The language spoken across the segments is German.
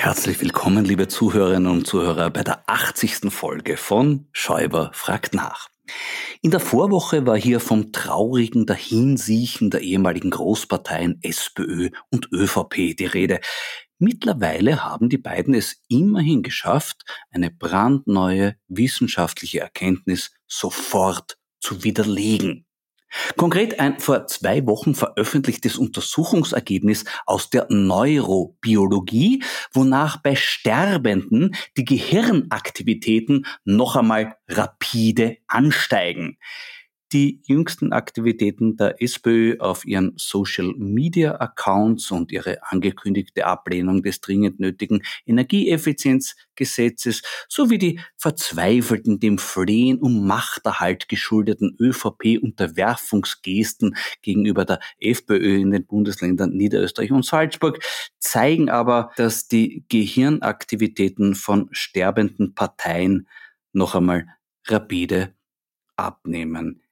Herzlich willkommen, liebe Zuhörerinnen und Zuhörer, bei der 80. Folge von Schäuber fragt nach. In der Vorwoche war hier vom traurigen Dahinsiechen der ehemaligen Großparteien SPÖ und ÖVP die Rede. Mittlerweile haben die beiden es immerhin geschafft, eine brandneue wissenschaftliche Erkenntnis sofort zu widerlegen. Konkret ein vor zwei Wochen veröffentlichtes Untersuchungsergebnis aus der Neurobiologie, wonach bei Sterbenden die Gehirnaktivitäten noch einmal rapide ansteigen. Die jüngsten Aktivitäten der SPÖ auf ihren Social Media Accounts und ihre angekündigte Ablehnung des dringend nötigen Energieeffizienzgesetzes sowie die verzweifelten dem Flehen um Machterhalt geschuldeten ÖVP-Unterwerfungsgesten gegenüber der FPÖ in den Bundesländern Niederösterreich und Salzburg zeigen aber, dass die Gehirnaktivitäten von sterbenden Parteien noch einmal rapide abnehmen.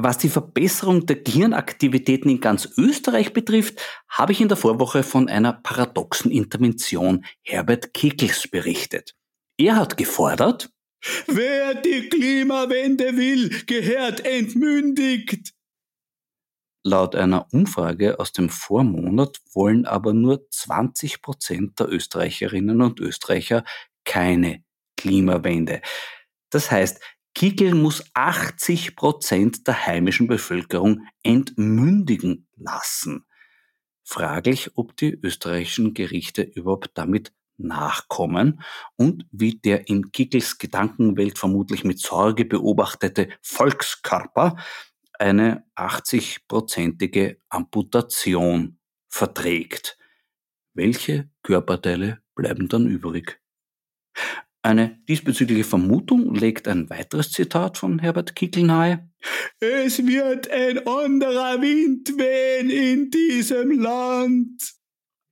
Was die Verbesserung der Gehirnaktivitäten in ganz Österreich betrifft, habe ich in der Vorwoche von einer paradoxen Intervention Herbert Kickels berichtet. Er hat gefordert, Wer die Klimawende will, gehört entmündigt. Laut einer Umfrage aus dem Vormonat wollen aber nur 20 Prozent der Österreicherinnen und Österreicher keine Klimawende. Das heißt, Kickel muss 80 Prozent der heimischen Bevölkerung entmündigen lassen. Fraglich, ob die österreichischen Gerichte überhaupt damit nachkommen und wie der in Kickels Gedankenwelt vermutlich mit Sorge beobachtete Volkskörper eine 80-prozentige Amputation verträgt. Welche Körperteile bleiben dann übrig? Eine diesbezügliche Vermutung legt ein weiteres Zitat von Herbert Kickl nahe. Es wird ein anderer Wind wehen in diesem Land.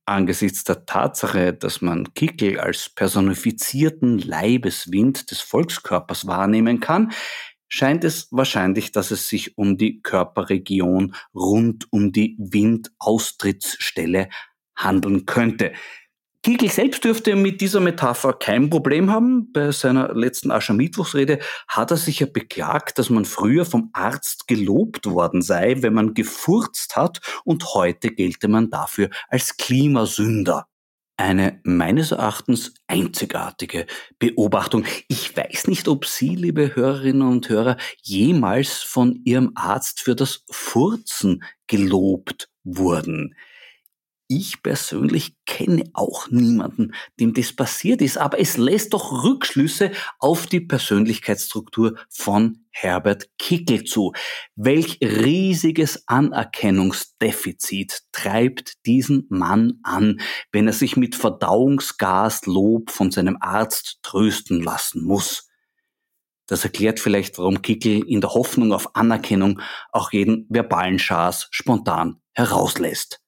Angesichts der Tatsache, dass man Kickl als personifizierten Leibeswind des Volkskörpers wahrnehmen kann, scheint es wahrscheinlich, dass es sich um die Körperregion rund um die Windaustrittsstelle handeln könnte. Kiegel selbst dürfte mit dieser Metapher kein Problem haben. Bei seiner letzten Aschermittwochsrede hat er sich ja beklagt, dass man früher vom Arzt gelobt worden sei, wenn man gefurzt hat und heute gelte man dafür als Klimasünder. Eine meines Erachtens einzigartige Beobachtung. Ich weiß nicht, ob Sie, liebe Hörerinnen und Hörer, jemals von Ihrem Arzt für das Furzen gelobt wurden. Ich persönlich kenne auch niemanden, dem das passiert ist, aber es lässt doch Rückschlüsse auf die Persönlichkeitsstruktur von Herbert Kickel zu. Welch riesiges Anerkennungsdefizit treibt diesen Mann an, wenn er sich mit Verdauungsgaslob von seinem Arzt trösten lassen muss. Das erklärt vielleicht, warum Kickel in der Hoffnung auf Anerkennung auch jeden verbalen Schaß spontan herauslässt.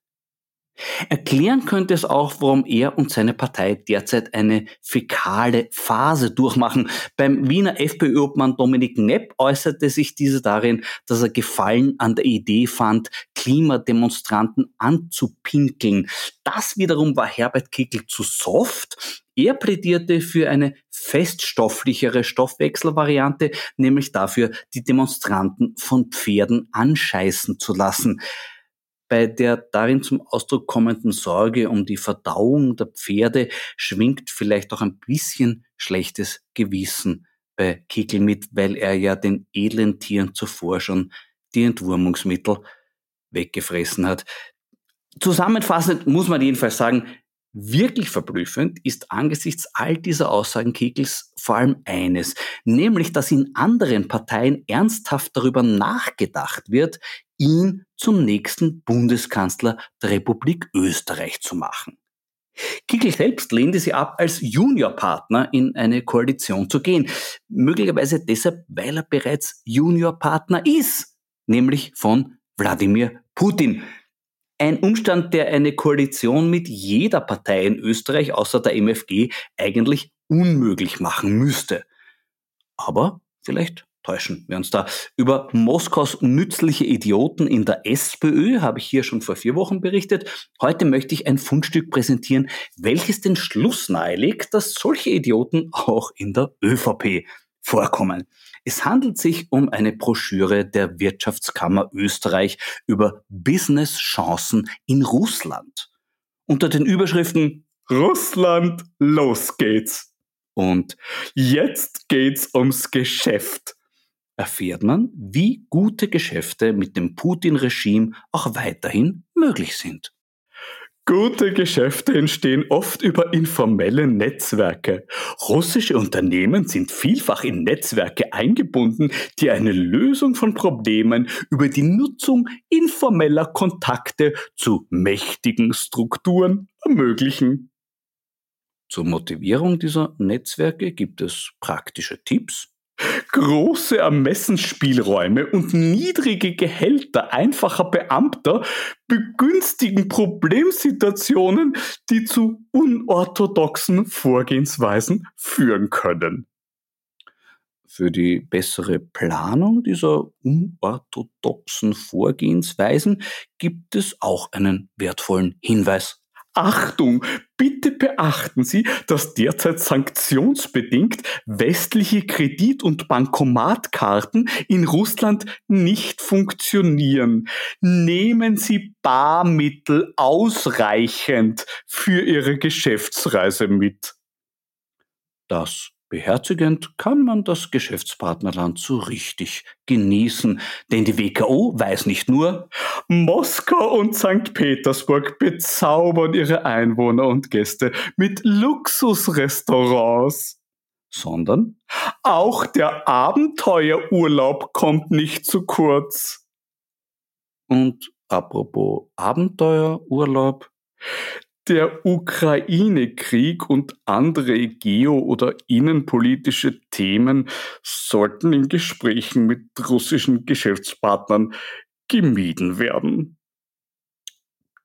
Erklären könnte es auch, warum er und seine Partei derzeit eine fäkale Phase durchmachen. Beim Wiener FPÖ-Obmann Dominik Nepp äußerte sich diese darin, dass er Gefallen an der Idee fand, Klimademonstranten anzupinkeln. Das wiederum war Herbert Kickel zu soft. Er plädierte für eine feststofflichere Stoffwechselvariante, nämlich dafür, die Demonstranten von Pferden anscheißen zu lassen bei der darin zum Ausdruck kommenden Sorge um die Verdauung der Pferde schwingt vielleicht auch ein bisschen schlechtes Gewissen bei Kickel mit, weil er ja den edlen Tieren zuvor schon die Entwurmungsmittel weggefressen hat. Zusammenfassend muss man jedenfalls sagen, Wirklich verblüffend ist angesichts all dieser Aussagen Kegels vor allem eines, nämlich dass in anderen Parteien ernsthaft darüber nachgedacht wird, ihn zum nächsten Bundeskanzler der Republik Österreich zu machen. Kickel selbst lehnte sie ab, als Juniorpartner in eine Koalition zu gehen. Möglicherweise deshalb, weil er bereits Juniorpartner ist, nämlich von Wladimir Putin. Ein Umstand, der eine Koalition mit jeder Partei in Österreich außer der MFG eigentlich unmöglich machen müsste. Aber vielleicht täuschen wir uns da. Über Moskaus nützliche Idioten in der SPÖ habe ich hier schon vor vier Wochen berichtet. Heute möchte ich ein Fundstück präsentieren, welches den Schluss nahelegt, dass solche Idioten auch in der ÖVP vorkommen. Es handelt sich um eine Broschüre der Wirtschaftskammer Österreich über Business-Chancen in Russland. Unter den Überschriften Russland, los geht's. Und jetzt geht's ums Geschäft. Erfährt man, wie gute Geschäfte mit dem Putin-Regime auch weiterhin möglich sind. Gute Geschäfte entstehen oft über informelle Netzwerke. Russische Unternehmen sind vielfach in Netzwerke eingebunden, die eine Lösung von Problemen über die Nutzung informeller Kontakte zu mächtigen Strukturen ermöglichen. Zur Motivierung dieser Netzwerke gibt es praktische Tipps, Große Ermessensspielräume und niedrige Gehälter einfacher Beamter begünstigen Problemsituationen, die zu unorthodoxen Vorgehensweisen führen können. Für die bessere Planung dieser unorthodoxen Vorgehensweisen gibt es auch einen wertvollen Hinweis. Achtung, bitte beachten Sie, dass derzeit sanktionsbedingt westliche Kredit- und Bankomatkarten in Russland nicht funktionieren. Nehmen Sie Barmittel ausreichend für Ihre Geschäftsreise mit. Das Beherzigend kann man das Geschäftspartnerland so richtig genießen, denn die WKO weiß nicht nur, Moskau und St. Petersburg bezaubern ihre Einwohner und Gäste mit Luxusrestaurants, sondern auch der Abenteuerurlaub kommt nicht zu kurz. Und apropos Abenteuerurlaub, der Ukraine-Krieg und andere geo- oder innenpolitische Themen sollten in Gesprächen mit russischen Geschäftspartnern gemieden werden.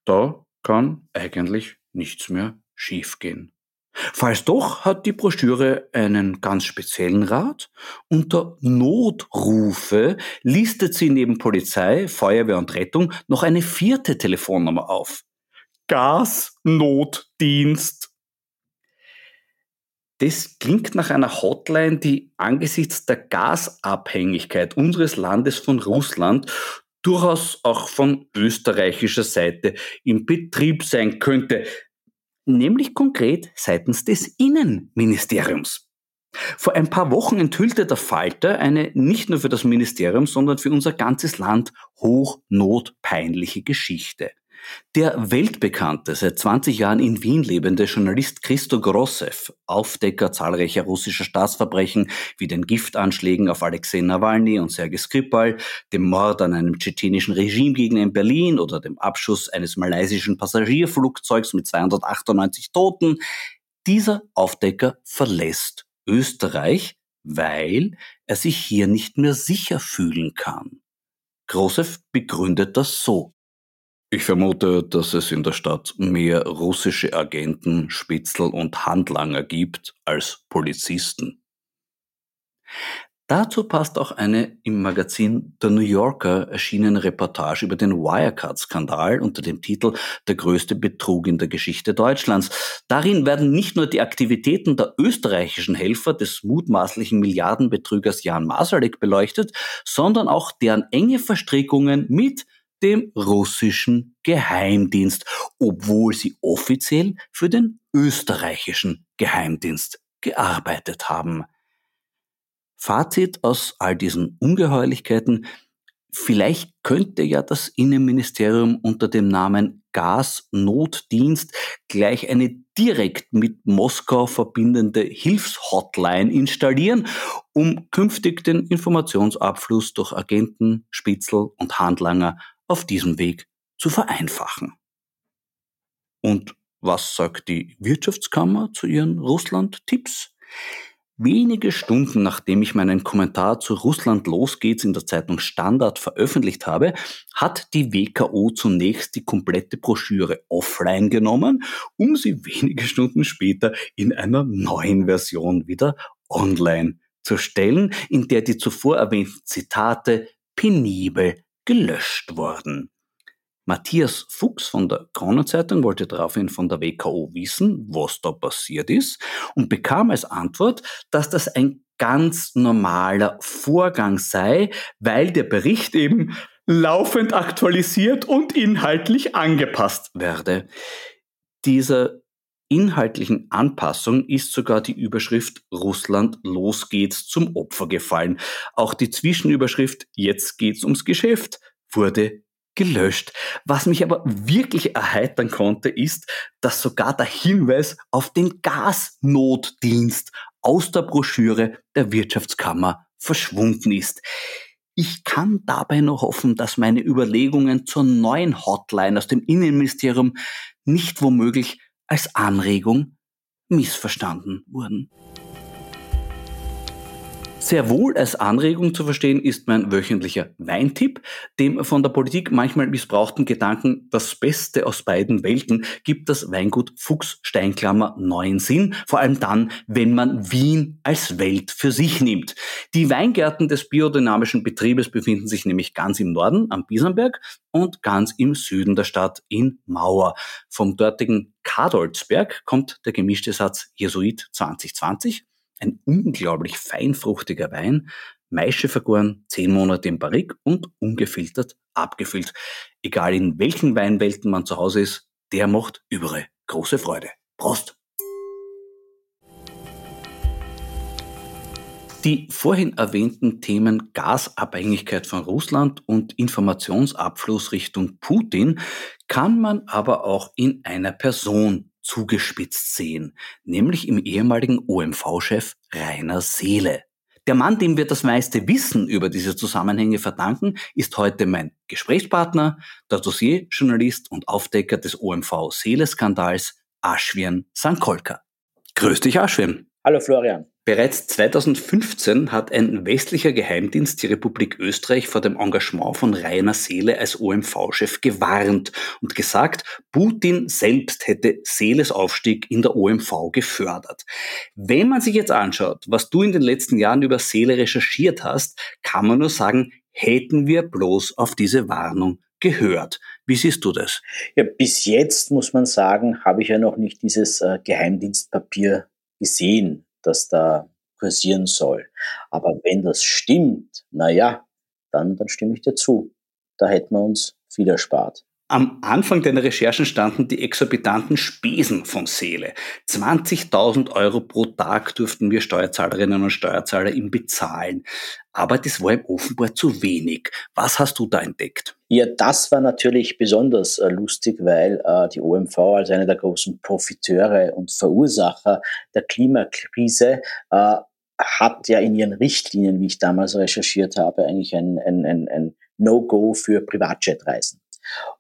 Da kann eigentlich nichts mehr schiefgehen. Falls doch, hat die Broschüre einen ganz speziellen Rat. Unter Notrufe listet sie neben Polizei, Feuerwehr und Rettung noch eine vierte Telefonnummer auf. Gasnotdienst. Das klingt nach einer Hotline, die angesichts der Gasabhängigkeit unseres Landes von Russland durchaus auch von österreichischer Seite in Betrieb sein könnte. nämlich konkret seitens des Innenministeriums. Vor ein paar Wochen enthüllte der Falter eine nicht nur für das Ministerium, sondern für unser ganzes Land hochnotpeinliche Geschichte. Der weltbekannte, seit 20 Jahren in Wien lebende Journalist Christo Grossev, Aufdecker zahlreicher russischer Staatsverbrechen wie den Giftanschlägen auf Alexei Nawalny und Sergei Skripal, dem Mord an einem tschetschenischen Regimegegner in Berlin oder dem Abschuss eines malaysischen Passagierflugzeugs mit 298 Toten, dieser Aufdecker verlässt Österreich, weil er sich hier nicht mehr sicher fühlen kann. Grossev begründet das so. Ich vermute, dass es in der Stadt mehr russische Agenten, Spitzel und Handlanger gibt als Polizisten. Dazu passt auch eine im Magazin The New Yorker erschienene Reportage über den Wirecard-Skandal unter dem Titel Der größte Betrug in der Geschichte Deutschlands. Darin werden nicht nur die Aktivitäten der österreichischen Helfer des mutmaßlichen Milliardenbetrügers Jan Masalek beleuchtet, sondern auch deren enge Verstrickungen mit dem russischen Geheimdienst, obwohl sie offiziell für den österreichischen Geheimdienst gearbeitet haben. Fazit aus all diesen Ungeheuerlichkeiten, vielleicht könnte ja das Innenministerium unter dem Namen Gasnotdienst gleich eine direkt mit Moskau verbindende Hilfshotline installieren, um künftig den Informationsabfluss durch Agenten, Spitzel und Handlanger auf diesem Weg zu vereinfachen. Und was sagt die Wirtschaftskammer zu ihren Russland-Tipps? Wenige Stunden nachdem ich meinen Kommentar zu Russland losgeht's in der Zeitung Standard veröffentlicht habe, hat die WKO zunächst die komplette Broschüre offline genommen, um sie wenige Stunden später in einer neuen Version wieder online zu stellen, in der die zuvor erwähnten Zitate penibel gelöscht worden. Matthias Fuchs von der Kronenzeitung wollte daraufhin von der WKO wissen, was da passiert ist und bekam als Antwort, dass das ein ganz normaler Vorgang sei, weil der Bericht eben laufend aktualisiert und inhaltlich angepasst werde. Dieser inhaltlichen Anpassung ist sogar die Überschrift Russland, los geht's zum Opfer gefallen. Auch die Zwischenüberschrift Jetzt geht's ums Geschäft wurde gelöscht. Was mich aber wirklich erheitern konnte, ist, dass sogar der Hinweis auf den Gasnotdienst aus der Broschüre der Wirtschaftskammer verschwunden ist. Ich kann dabei nur hoffen, dass meine Überlegungen zur neuen Hotline aus dem Innenministerium nicht womöglich als Anregung missverstanden wurden. Sehr wohl als Anregung zu verstehen ist mein wöchentlicher Weintipp, dem von der Politik manchmal missbrauchten Gedanken das Beste aus beiden Welten gibt das Weingut Fuchs Steinklammer neuen Sinn, vor allem dann, wenn man Wien als Welt für sich nimmt. Die Weingärten des biodynamischen Betriebes befinden sich nämlich ganz im Norden am Biesenberg und ganz im Süden der Stadt in Mauer. Vom dortigen Kadolzberg kommt der gemischte Satz Jesuit 2020 ein unglaublich feinfruchtiger Wein, Maische vergoren, zehn Monate im Barrik und ungefiltert abgefüllt. Egal in welchen Weinwelten man zu Hause ist, der macht überall große Freude. Prost! Die vorhin erwähnten Themen Gasabhängigkeit von Russland und Informationsabfluss Richtung Putin kann man aber auch in einer Person zugespitzt sehen, nämlich im ehemaligen OMV-Chef Rainer Seele. Der Mann, dem wir das meiste Wissen über diese Zusammenhänge verdanken, ist heute mein Gesprächspartner, der Dossierjournalist und Aufdecker des OMV-Seele-Skandals, Aschwin Sankolka. Grüß dich, Aschwin. Hallo Florian. Bereits 2015 hat ein westlicher Geheimdienst die Republik Österreich vor dem Engagement von Rainer Seele als OMV-Chef gewarnt und gesagt, Putin selbst hätte Seeles Aufstieg in der OMV gefördert. Wenn man sich jetzt anschaut, was du in den letzten Jahren über Seele recherchiert hast, kann man nur sagen, hätten wir bloß auf diese Warnung gehört. Wie siehst du das? Ja, bis jetzt muss man sagen, habe ich ja noch nicht dieses äh, Geheimdienstpapier gesehen das da kursieren soll. Aber wenn das stimmt, na ja, dann, dann stimme ich dir zu. Da hätten wir uns viel erspart. Am Anfang deiner Recherchen standen die exorbitanten Spesen von Seele. 20.000 Euro pro Tag durften wir Steuerzahlerinnen und Steuerzahler ihm bezahlen. Aber das war ihm offenbar zu wenig. Was hast du da entdeckt? Ja, das war natürlich besonders äh, lustig, weil äh, die OMV als eine der großen Profiteure und Verursacher der Klimakrise äh, hat ja in ihren Richtlinien, wie ich damals recherchiert habe, eigentlich ein, ein, ein No-Go für Privatjetreisen.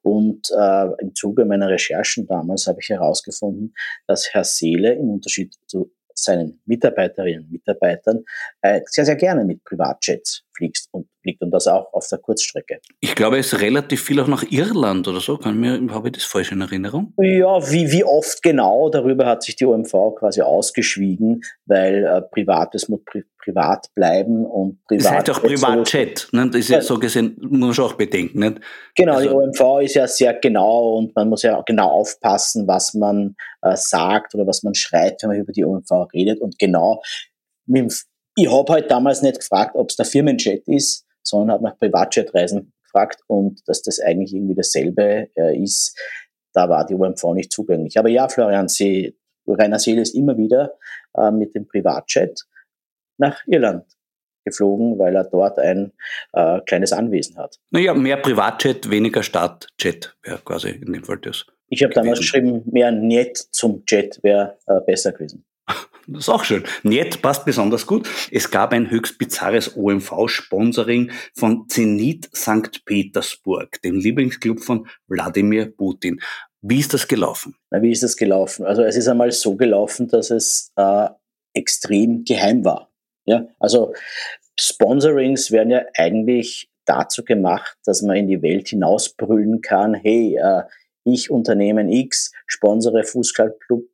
Und äh, im Zuge meiner Recherchen damals habe ich herausgefunden, dass Herr Seele im Unterschied zu seinen Mitarbeiterinnen und Mitarbeitern äh, sehr, sehr gerne mit Privatjets fliegst und fliegt und das auch auf der Kurzstrecke. Ich glaube, es ist relativ viel auch nach Irland oder so. Kann mir, habe ich das falsch in Erinnerung? Ja, wie, wie oft genau, darüber hat sich die OMV quasi ausgeschwiegen, weil äh, Privates muss pri privat bleiben und privat. Das heißt auch Privatjet, ne? das ist ja, ja so gesehen, muss man schon auch bedenken. Nicht? Genau, also, die OMV ist ja sehr genau und man muss ja genau aufpassen, was man äh, sagt oder was man schreibt, wenn man über die OMV redet und genau mit dem ich habe halt damals nicht gefragt, ob es der Firmenjet ist, sondern habe nach Privatjetreisen gefragt und dass das eigentlich irgendwie dasselbe äh, ist, da war die OMV nicht zugänglich. Aber ja, Florian, Sie, Rainer Seel ist immer wieder äh, mit dem Privatjet nach Irland geflogen, weil er dort ein äh, kleines Anwesen hat. Naja, mehr Privatjet, weniger Stadtjet wäre quasi in dem Fall das. Ich habe damals geschrieben, mehr Net zum Jet wäre äh, besser gewesen. Das ist auch schön. Niet passt besonders gut. Es gab ein höchst bizarres OMV-Sponsoring von Zenit St. Petersburg, dem Lieblingsclub von Wladimir Putin. Wie ist das gelaufen? Na, wie ist das gelaufen? Also es ist einmal so gelaufen, dass es äh, extrem geheim war. Ja, also Sponsorings werden ja eigentlich dazu gemacht, dass man in die Welt hinausbrüllen kann, hey, äh, ich Unternehmen X sponsere Fußballclub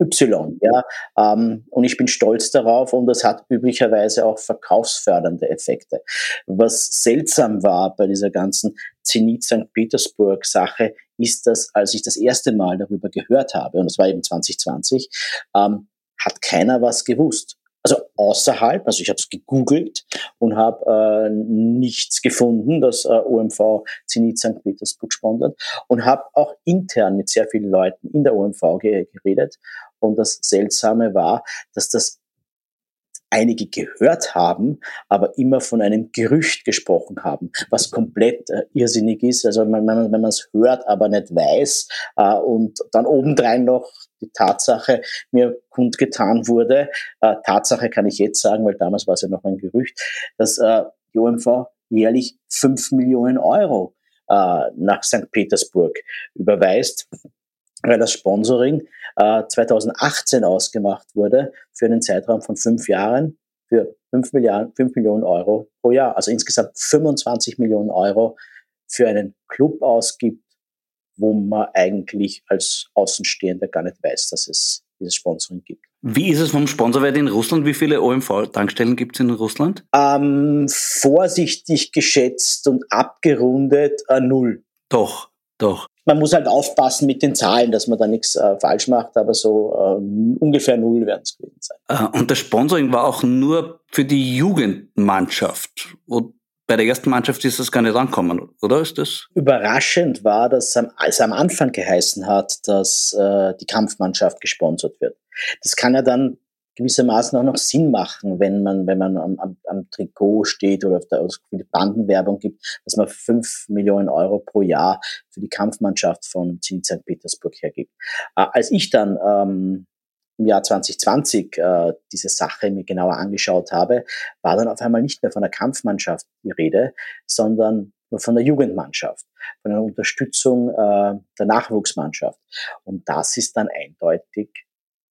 Y, ja, ähm, und ich bin stolz darauf und das hat üblicherweise auch verkaufsfördernde Effekte. Was seltsam war bei dieser ganzen Zenit St. Petersburg Sache, ist, dass als ich das erste Mal darüber gehört habe, und das war eben 2020, ähm, hat keiner was gewusst. Also außerhalb, also ich habe es gegoogelt und habe äh, nichts gefunden, dass äh, OMV Zenit St. Petersburg sponsert und habe auch intern mit sehr vielen Leuten in der OMV geredet und das Seltsame war, dass das einige gehört haben, aber immer von einem Gerücht gesprochen haben, was komplett äh, irrsinnig ist. Also wenn man wenn es hört, aber nicht weiß äh, und dann obendrein noch die Tatsache mir kundgetan wurde. Äh, Tatsache kann ich jetzt sagen, weil damals war es ja noch ein Gerücht, dass äh, die OMV jährlich fünf Millionen Euro äh, nach St. Petersburg überweist, weil das Sponsoring 2018 äh, ausgemacht wurde für einen Zeitraum von fünf Jahren für 5, Milliarden, 5 Millionen Euro pro Jahr. Also insgesamt 25 Millionen Euro für einen Club ausgibt, wo man eigentlich als Außenstehender gar nicht weiß, dass es dieses Sponsoring gibt. Wie ist es vom Sponsorwert in Russland? Wie viele OMV-Tankstellen gibt es in Russland? Ähm, vorsichtig geschätzt und abgerundet äh, null. Doch, doch man muss halt aufpassen mit den Zahlen, dass man da nichts äh, falsch macht, aber so äh, ungefähr null werden es gewesen sein. Äh, und das Sponsoring war auch nur für die Jugendmannschaft. Und bei der ersten Mannschaft ist das gar nicht angekommen, oder ist das? Überraschend war, dass als am Anfang geheißen hat, dass äh, die Kampfmannschaft gesponsert wird. Das kann ja dann gewissermaßen auch noch Sinn machen, wenn man, wenn man am, am, am Trikot steht oder auf der also die Bandenwerbung gibt, dass man fünf Millionen Euro pro Jahr für die Kampfmannschaft von Zenit St. Petersburg hergibt. Äh, als ich dann ähm, im Jahr 2020 äh, diese Sache mir genauer angeschaut habe, war dann auf einmal nicht mehr von der Kampfmannschaft die Rede, sondern nur von der Jugendmannschaft, von einer Unterstützung äh, der Nachwuchsmannschaft. Und das ist dann eindeutig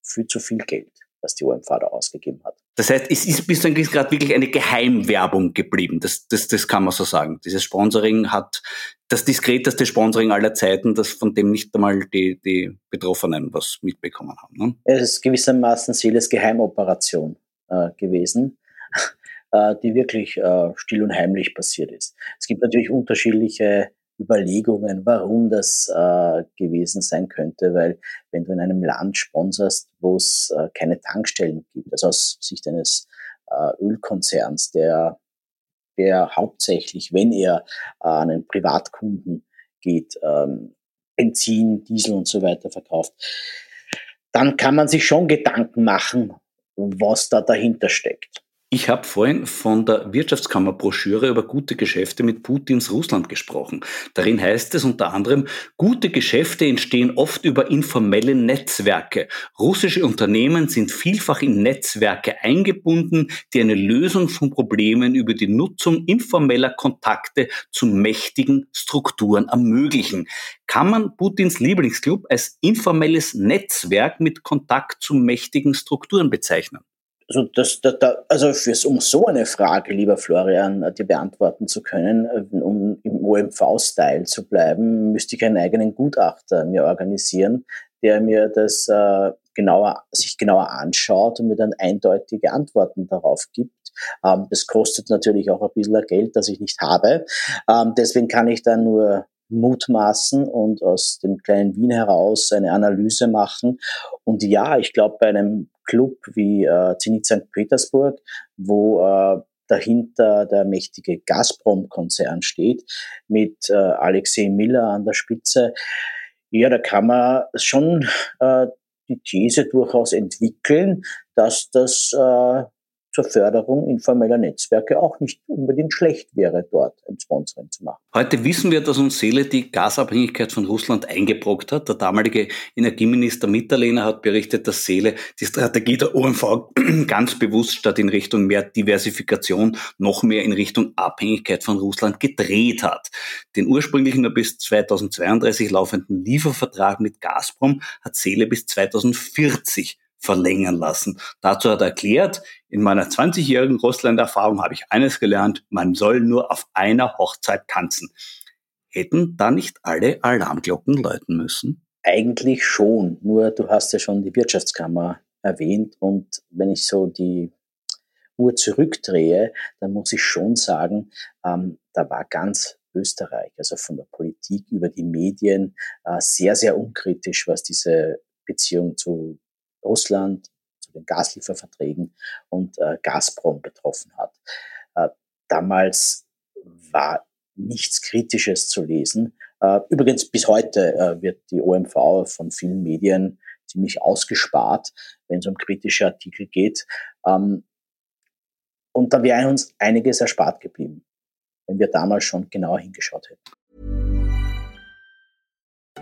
viel zu viel Geld was die OMV da ausgegeben hat. Das heißt, es ist bis zu einem Grad wirklich eine Geheimwerbung geblieben. Das, das, das kann man so sagen. Dieses Sponsoring hat das diskreteste Sponsoring aller Zeiten, das von dem nicht einmal die, die Betroffenen was mitbekommen haben. Ne? Es ist gewissermaßen Seeles Geheimoperation äh, gewesen, äh, die wirklich äh, still und heimlich passiert ist. Es gibt natürlich unterschiedliche Überlegungen, warum das äh, gewesen sein könnte, weil wenn du in einem Land sponserst, wo es äh, keine Tankstellen gibt, also aus Sicht eines äh, Ölkonzerns, der, der hauptsächlich, wenn er äh, einen Privatkunden geht, ähm, Benzin, Diesel und so weiter verkauft, dann kann man sich schon Gedanken machen, was da dahinter steckt. Ich habe vorhin von der Wirtschaftskammerbroschüre über gute Geschäfte mit Putins Russland gesprochen. Darin heißt es unter anderem, gute Geschäfte entstehen oft über informelle Netzwerke. Russische Unternehmen sind vielfach in Netzwerke eingebunden, die eine Lösung von Problemen über die Nutzung informeller Kontakte zu mächtigen Strukturen ermöglichen. Kann man Putins Lieblingsclub als informelles Netzwerk mit Kontakt zu mächtigen Strukturen bezeichnen? Also, das, das, das, also fürs, um so eine Frage, lieber Florian, äh, die beantworten zu können, äh, um im OMV-Style zu bleiben, müsste ich einen eigenen Gutachter mir organisieren, der mir das äh, genauer, sich genauer anschaut und mir dann eindeutige Antworten darauf gibt. Ähm, das kostet natürlich auch ein bisschen Geld, das ich nicht habe. Ähm, deswegen kann ich dann nur mutmaßen und aus dem kleinen Wien heraus eine Analyse machen. Und ja, ich glaube, bei einem Club wie äh, Zenit St. Petersburg, wo äh, dahinter der mächtige Gazprom-Konzern steht, mit äh, Alexei Miller an der Spitze, ja, da kann man schon äh, die These durchaus entwickeln, dass das äh, zur Förderung informeller Netzwerke auch nicht unbedingt schlecht wäre, dort ein Sponsoring zu machen. Heute wissen wir, dass uns Seele die Gasabhängigkeit von Russland eingebrockt hat. Der damalige Energieminister Mitterlehner hat berichtet, dass Seele die Strategie der OMV ganz bewusst statt in Richtung mehr Diversifikation noch mehr in Richtung Abhängigkeit von Russland gedreht hat. Den ursprünglichen nur bis 2032 laufenden Liefervertrag mit Gazprom hat Seele bis 2040 verlängern lassen. Dazu hat er erklärt, in meiner 20-jährigen Russland-Erfahrung habe ich eines gelernt, man soll nur auf einer Hochzeit tanzen. Hätten da nicht alle Alarmglocken läuten müssen? Eigentlich schon, nur du hast ja schon die Wirtschaftskammer erwähnt und wenn ich so die Uhr zurückdrehe, dann muss ich schon sagen, ähm, da war ganz Österreich, also von der Politik über die Medien, äh, sehr, sehr unkritisch, was diese Beziehung zu Russland, zu den Gaslieferverträgen und äh, Gazprom betroffen hat. Äh, damals war nichts Kritisches zu lesen. Äh, übrigens bis heute äh, wird die OMV von vielen Medien ziemlich ausgespart, wenn es um kritische Artikel geht. Ähm, und da wäre uns einiges erspart geblieben, wenn wir damals schon genauer hingeschaut hätten.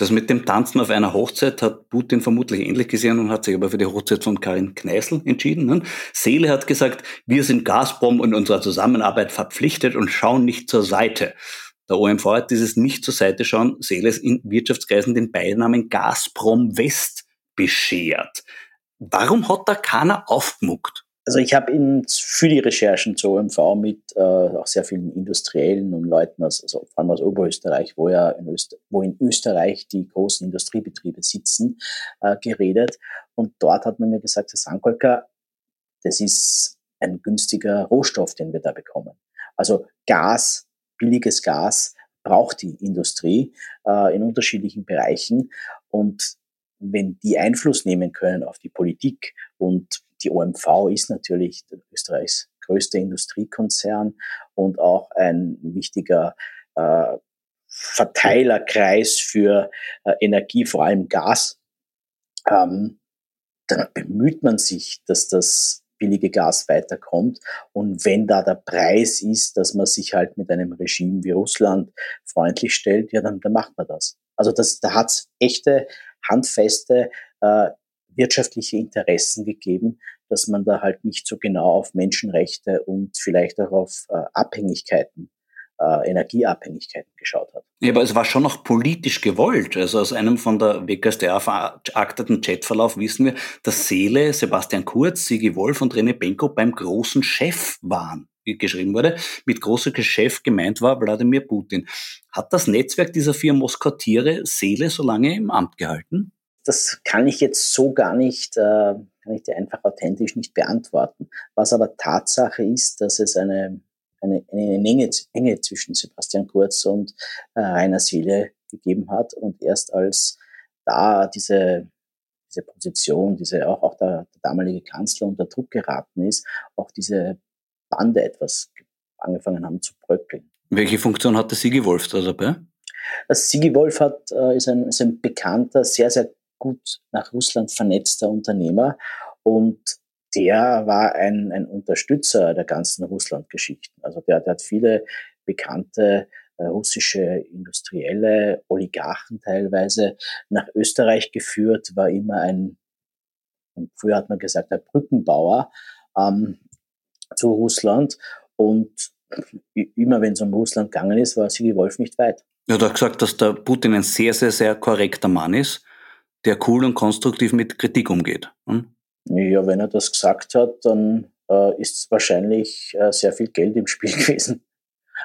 Das mit dem Tanzen auf einer Hochzeit hat Putin vermutlich ähnlich gesehen und hat sich aber für die Hochzeit von Karin Kneißl entschieden. Ne? Seele hat gesagt, wir sind Gazprom in unserer Zusammenarbeit verpflichtet und schauen nicht zur Seite. Der OMV hat dieses nicht zur Seite schauen Seeles in Wirtschaftskreisen den Beinamen Gazprom West beschert. Warum hat da keiner aufgemuckt? Also ich habe für die Recherchen zur OMV mit äh, auch sehr vielen Industriellen und Leuten, aus, also vor allem aus Oberösterreich, wo ja in, Öster wo in Österreich die großen Industriebetriebe sitzen, äh, geredet. Und dort hat man mir gesagt, Herr Sankolka, das ist ein günstiger Rohstoff, den wir da bekommen. Also Gas, billiges Gas braucht die Industrie äh, in unterschiedlichen Bereichen. Und wenn die Einfluss nehmen können auf die Politik und die OMV ist natürlich Österreichs größter Industriekonzern und auch ein wichtiger äh, Verteilerkreis für äh, Energie, vor allem Gas. Ähm, dann bemüht man sich, dass das billige Gas weiterkommt. Und wenn da der Preis ist, dass man sich halt mit einem Regime wie Russland freundlich stellt, ja, dann, dann macht man das. Also das, da hat es echte, handfeste äh, wirtschaftliche Interessen gegeben, dass man da halt nicht so genau auf Menschenrechte und vielleicht auch auf äh, Abhängigkeiten äh, Energieabhängigkeiten geschaut hat. Ja, aber es war schon noch politisch gewollt. Also aus einem von der WKStA verakteten Chatverlauf wissen wir, dass Seele, Sebastian Kurz, Sigi Wolf und René Benko beim großen Chef waren. geschrieben wurde, mit großer Geschäft gemeint war Wladimir Putin. Hat das Netzwerk dieser vier Moskatiere Seele so lange im Amt gehalten? Das kann ich jetzt so gar nicht, äh, kann ich dir einfach authentisch nicht beantworten. Was aber Tatsache ist, dass es eine, eine, eine Enge, Enge zwischen Sebastian Kurz und äh, Rainer Seele gegeben hat und erst als da diese diese Position, diese auch, auch der, der damalige Kanzler unter Druck geraten ist, auch diese Bande etwas angefangen haben zu bröckeln. Welche Funktion hatte Sigi Wolf da dabei? Sigi Wolf hat, äh, ist, ein, ist ein bekannter, sehr, sehr gut nach Russland vernetzter Unternehmer und der war ein, ein Unterstützer der ganzen Russland-Geschichten. Also der, der hat viele bekannte äh, russische Industrielle, Oligarchen teilweise nach Österreich geführt, war immer ein, früher hat man gesagt, ein Brückenbauer ähm, zu Russland. Und immer wenn es um Russland gegangen ist, war Sigi Wolf nicht weit. Er hat gesagt, dass der Putin ein sehr, sehr, sehr korrekter Mann ist, der cool und konstruktiv mit Kritik umgeht. Hm? Ja, wenn er das gesagt hat, dann äh, ist wahrscheinlich äh, sehr viel Geld im Spiel gewesen.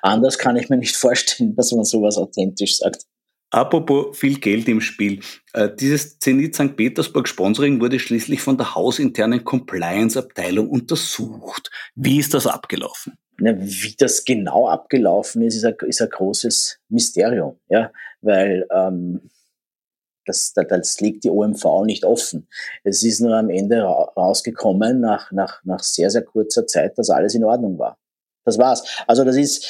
Anders kann ich mir nicht vorstellen, dass man sowas authentisch sagt. Apropos viel Geld im Spiel. Äh, dieses Zenit St. Petersburg Sponsoring wurde schließlich von der hausinternen Compliance-Abteilung untersucht. Wie ist das abgelaufen? Na, wie das genau abgelaufen ist, ist ein, ist ein großes Mysterium, ja, weil ähm, das, das liegt die OMV nicht offen. Es ist nur am Ende rausgekommen, nach, nach, nach sehr, sehr kurzer Zeit, dass alles in Ordnung war. Das war's. Also das ist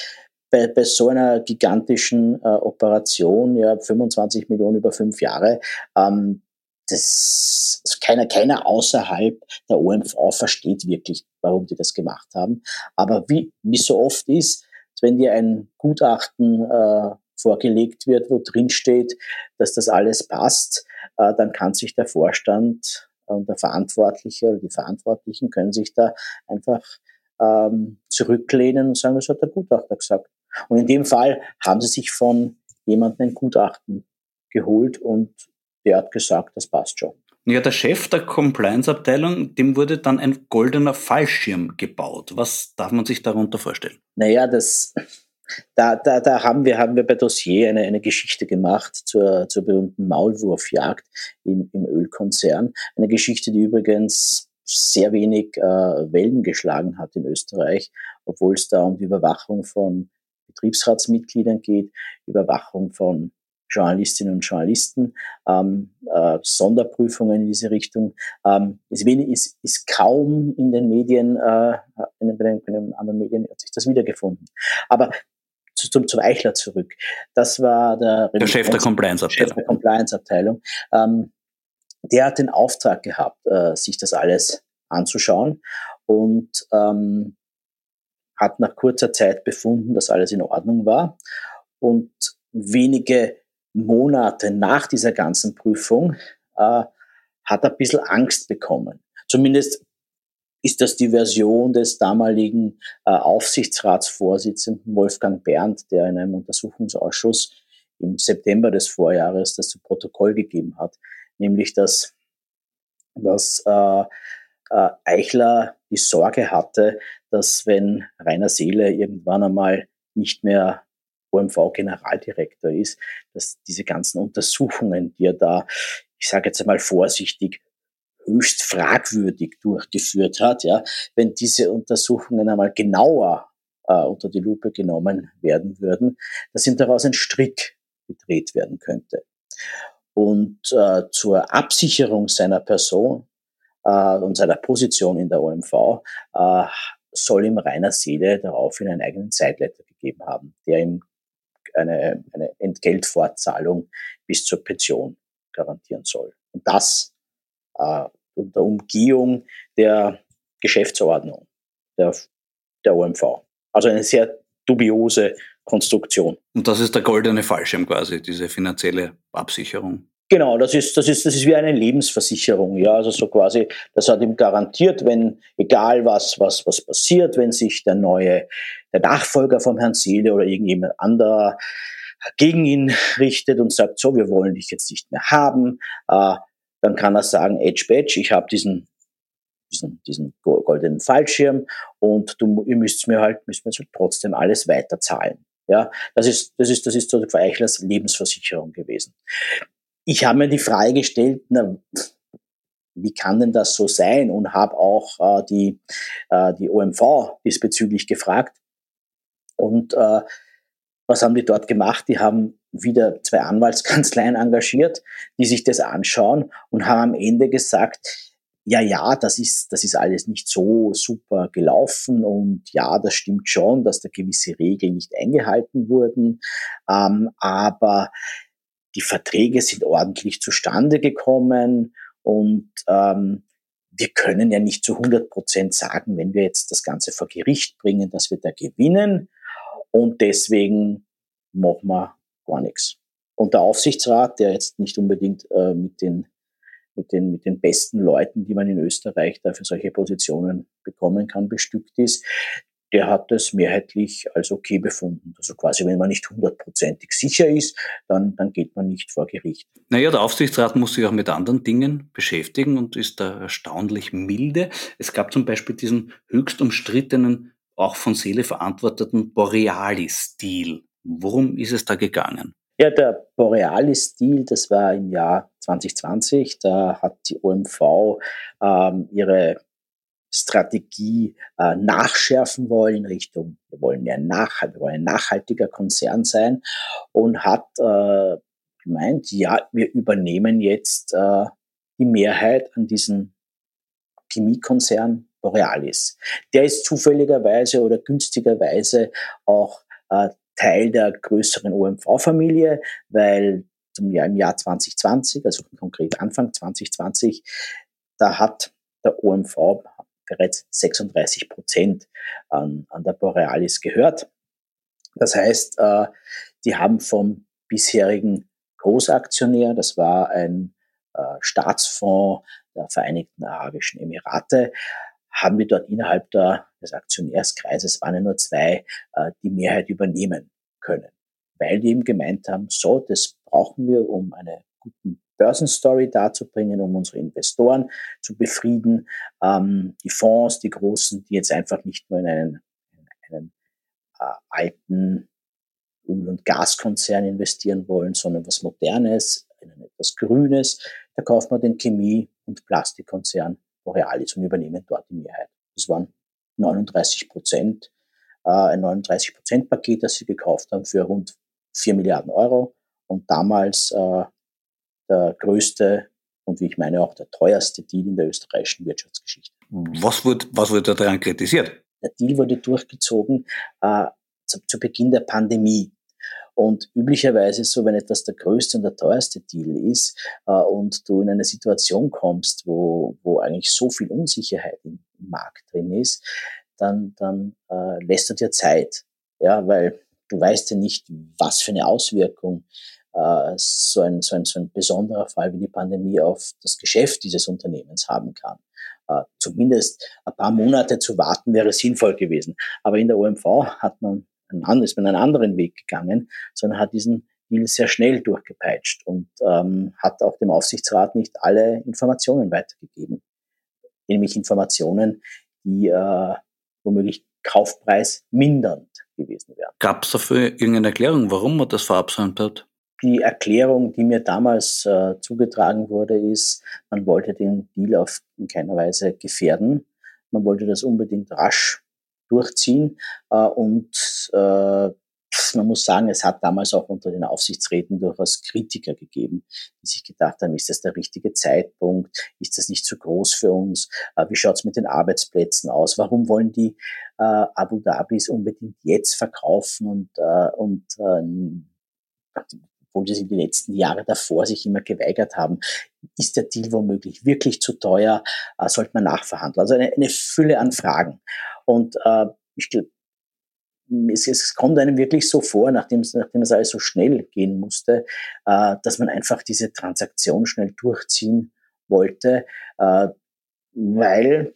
bei, bei so einer gigantischen äh, Operation, ja, 25 Millionen über fünf Jahre, ähm, das keiner, keiner außerhalb der OMV versteht wirklich, warum die das gemacht haben. Aber wie, wie so oft ist, wenn dir ein Gutachten äh, vorgelegt wird, wo drin steht, dass das alles passt, äh, dann kann sich der Vorstand und der Verantwortliche oder die Verantwortlichen können sich da einfach ähm, zurücklehnen und sagen, das hat der Gutachter gesagt. Und in dem Fall haben sie sich von jemandem ein Gutachten geholt und der hat gesagt, das passt schon. Ja, der Chef der Compliance-Abteilung, dem wurde dann ein goldener Fallschirm gebaut. Was darf man sich darunter vorstellen? Naja, das, da, da, da haben wir, haben wir bei Dossier eine, eine Geschichte gemacht zur, zur berühmten Maulwurfjagd im, im Ölkonzern. Eine Geschichte, die übrigens sehr wenig äh, Wellen geschlagen hat in Österreich, obwohl es da um die Überwachung von Betriebsratsmitgliedern geht, Überwachung von Journalistinnen und Journalisten, ähm, äh, Sonderprüfungen in diese Richtung. Ähm, ist, wenig, ist, ist kaum in den Medien, äh, in, den, in den anderen Medien hat sich das wiedergefunden. Aber zum, zum Eichler zurück. Das war der, der Chef der Compliance-Abteilung. Chef der Compliance-Abteilung. Ähm, der hat den Auftrag gehabt, äh, sich das alles anzuschauen und ähm, hat nach kurzer Zeit befunden, dass alles in Ordnung war. Und wenige Monate nach dieser ganzen Prüfung äh, hat er ein bisschen Angst bekommen. Zumindest ist das die Version des damaligen äh, Aufsichtsratsvorsitzenden Wolfgang Berndt, der in einem Untersuchungsausschuss im September des Vorjahres das zu Protokoll gegeben hat, nämlich dass, dass äh, äh, Eichler die Sorge hatte, dass wenn Rainer Seele irgendwann einmal nicht mehr OMV-Generaldirektor ist, dass diese ganzen Untersuchungen, die er da, ich sage jetzt einmal vorsichtig, höchst fragwürdig durchgeführt hat, ja, wenn diese Untersuchungen einmal genauer äh, unter die Lupe genommen werden würden, dass ihm daraus ein Strick gedreht werden könnte. Und äh, zur Absicherung seiner Person äh, und seiner Position in der OMV äh, soll ihm Rainer Seele daraufhin einen eigenen Zeitleiter gegeben haben, der ihm eine, eine Entgeltfortzahlung bis zur Pension garantieren soll. Und das äh, unter Umgehung der Geschäftsordnung der, der OMV. Also eine sehr dubiose Konstruktion. Und das ist der goldene Fallschirm quasi, diese finanzielle Absicherung. Genau, das ist, das ist, das ist wie eine Lebensversicherung, ja, also so quasi, das hat ihm garantiert, wenn, egal was, was, was passiert, wenn sich der neue, der Nachfolger vom Herrn Seele oder irgendjemand anderer gegen ihn richtet und sagt, so, wir wollen dich jetzt nicht mehr haben, äh, dann kann er sagen, Edge Badge, ich habe diesen diesen, diesen goldenen Fallschirm und du, ihr müsst mir halt, müsst mir halt trotzdem alles weiterzahlen. Ja, das ist, das ist, das ist so Eichlers Lebensversicherung gewesen. Ich habe mir die Frage gestellt, na, wie kann denn das so sein? Und habe auch äh, die, äh, die OMV diesbezüglich gefragt. Und äh, was haben die dort gemacht? Die haben wieder zwei Anwaltskanzleien engagiert, die sich das anschauen und haben am Ende gesagt, ja, ja, das ist, das ist alles nicht so super gelaufen und ja, das stimmt schon, dass da gewisse Regeln nicht eingehalten wurden, ähm, aber die Verträge sind ordentlich zustande gekommen und ähm, wir können ja nicht zu 100 Prozent sagen, wenn wir jetzt das Ganze vor Gericht bringen, dass wir da gewinnen. Und deswegen machen wir gar nichts. Und der Aufsichtsrat, der jetzt nicht unbedingt äh, mit, den, mit, den, mit den besten Leuten, die man in Österreich da für solche Positionen bekommen kann, bestückt ist, der hat das mehrheitlich als okay befunden. Also quasi, wenn man nicht hundertprozentig sicher ist, dann, dann geht man nicht vor Gericht. Naja, der Aufsichtsrat muss sich auch mit anderen Dingen beschäftigen und ist da erstaunlich milde. Es gab zum Beispiel diesen höchst umstrittenen, auch von Seele verantworteten Borealis-Deal. Worum ist es da gegangen? Ja, der Borealis-Deal, das war im Jahr 2020. Da hat die OMV ähm, ihre Strategie äh, nachschärfen wollen in Richtung, wir wollen mehr nachhalt, wir wollen ein nachhaltiger Konzern sein und hat äh, gemeint, ja, wir übernehmen jetzt äh, die Mehrheit an diesem Chemiekonzern Borealis. Der ist zufälligerweise oder günstigerweise auch äh, Teil der größeren OMV-Familie, weil zum Jahr, im Jahr 2020, also konkret Anfang 2020, da hat der OMV bereits 36 Prozent an, an der Borealis gehört. Das heißt, äh, die haben vom bisherigen Großaktionär, das war ein äh, Staatsfonds der Vereinigten Arabischen Emirate, haben wir dort innerhalb der, des Aktionärskreises, waren ja nur zwei, äh, die Mehrheit übernehmen können. Weil die eben gemeint haben, so, das brauchen wir, um eine guten Börsenstory darzubringen, um unsere Investoren zu befrieden. Ähm, die Fonds, die großen, die jetzt einfach nicht nur in einen, in einen äh, alten Öl- und Gaskonzern investieren wollen, sondern was Modernes, in etwas Grünes. Da kauft man den Chemie- und Plastikkonzern Borealis und übernehmen dort die Mehrheit. Das waren 39 Prozent, äh, ein 39 Prozent Paket, das sie gekauft haben für rund 4 Milliarden Euro und damals äh, der größte und wie ich meine auch der teuerste Deal in der österreichischen Wirtschaftsgeschichte. Was wurde, was wurde daran kritisiert? Der Deal wurde durchgezogen äh, zu, zu Beginn der Pandemie. Und üblicherweise so, wenn etwas der größte und der teuerste Deal ist äh, und du in eine Situation kommst, wo, wo eigentlich so viel Unsicherheit im, im Markt drin ist, dann, dann äh, lässt du dir Zeit. Ja, weil du weißt ja nicht, was für eine Auswirkung äh, so, ein, so, ein, so ein besonderer Fall wie die Pandemie auf das Geschäft dieses Unternehmens haben kann. Äh, zumindest ein paar Monate zu warten wäre sinnvoll gewesen. Aber in der OMV hat man einen, ist man einen anderen Weg gegangen, sondern hat diesen Deal sehr schnell durchgepeitscht und ähm, hat auch dem Aufsichtsrat nicht alle Informationen weitergegeben. Nämlich Informationen, die äh, womöglich Kaufpreis mindernd gewesen wären. Gab es dafür irgendeine Erklärung, warum man das verabsäumt hat? Die Erklärung, die mir damals äh, zugetragen wurde, ist, man wollte den Deal auf in keiner Weise gefährden. Man wollte das unbedingt rasch durchziehen. Äh, und äh, man muss sagen, es hat damals auch unter den Aufsichtsräten durchaus Kritiker gegeben, die sich gedacht haben, ist das der richtige Zeitpunkt? Ist das nicht zu groß für uns? Äh, wie schaut's mit den Arbeitsplätzen aus? Warum wollen die äh, Abu Dhabis unbedingt jetzt verkaufen und, äh, und äh, obwohl sie die letzten Jahre davor sich immer geweigert haben. Ist der Deal womöglich wirklich zu teuer? Äh, sollte man nachverhandeln? Also eine, eine Fülle an Fragen. Und äh, ich glaube, es, es kommt einem wirklich so vor, nachdem, nachdem es alles so schnell gehen musste, äh, dass man einfach diese Transaktion schnell durchziehen wollte, äh, weil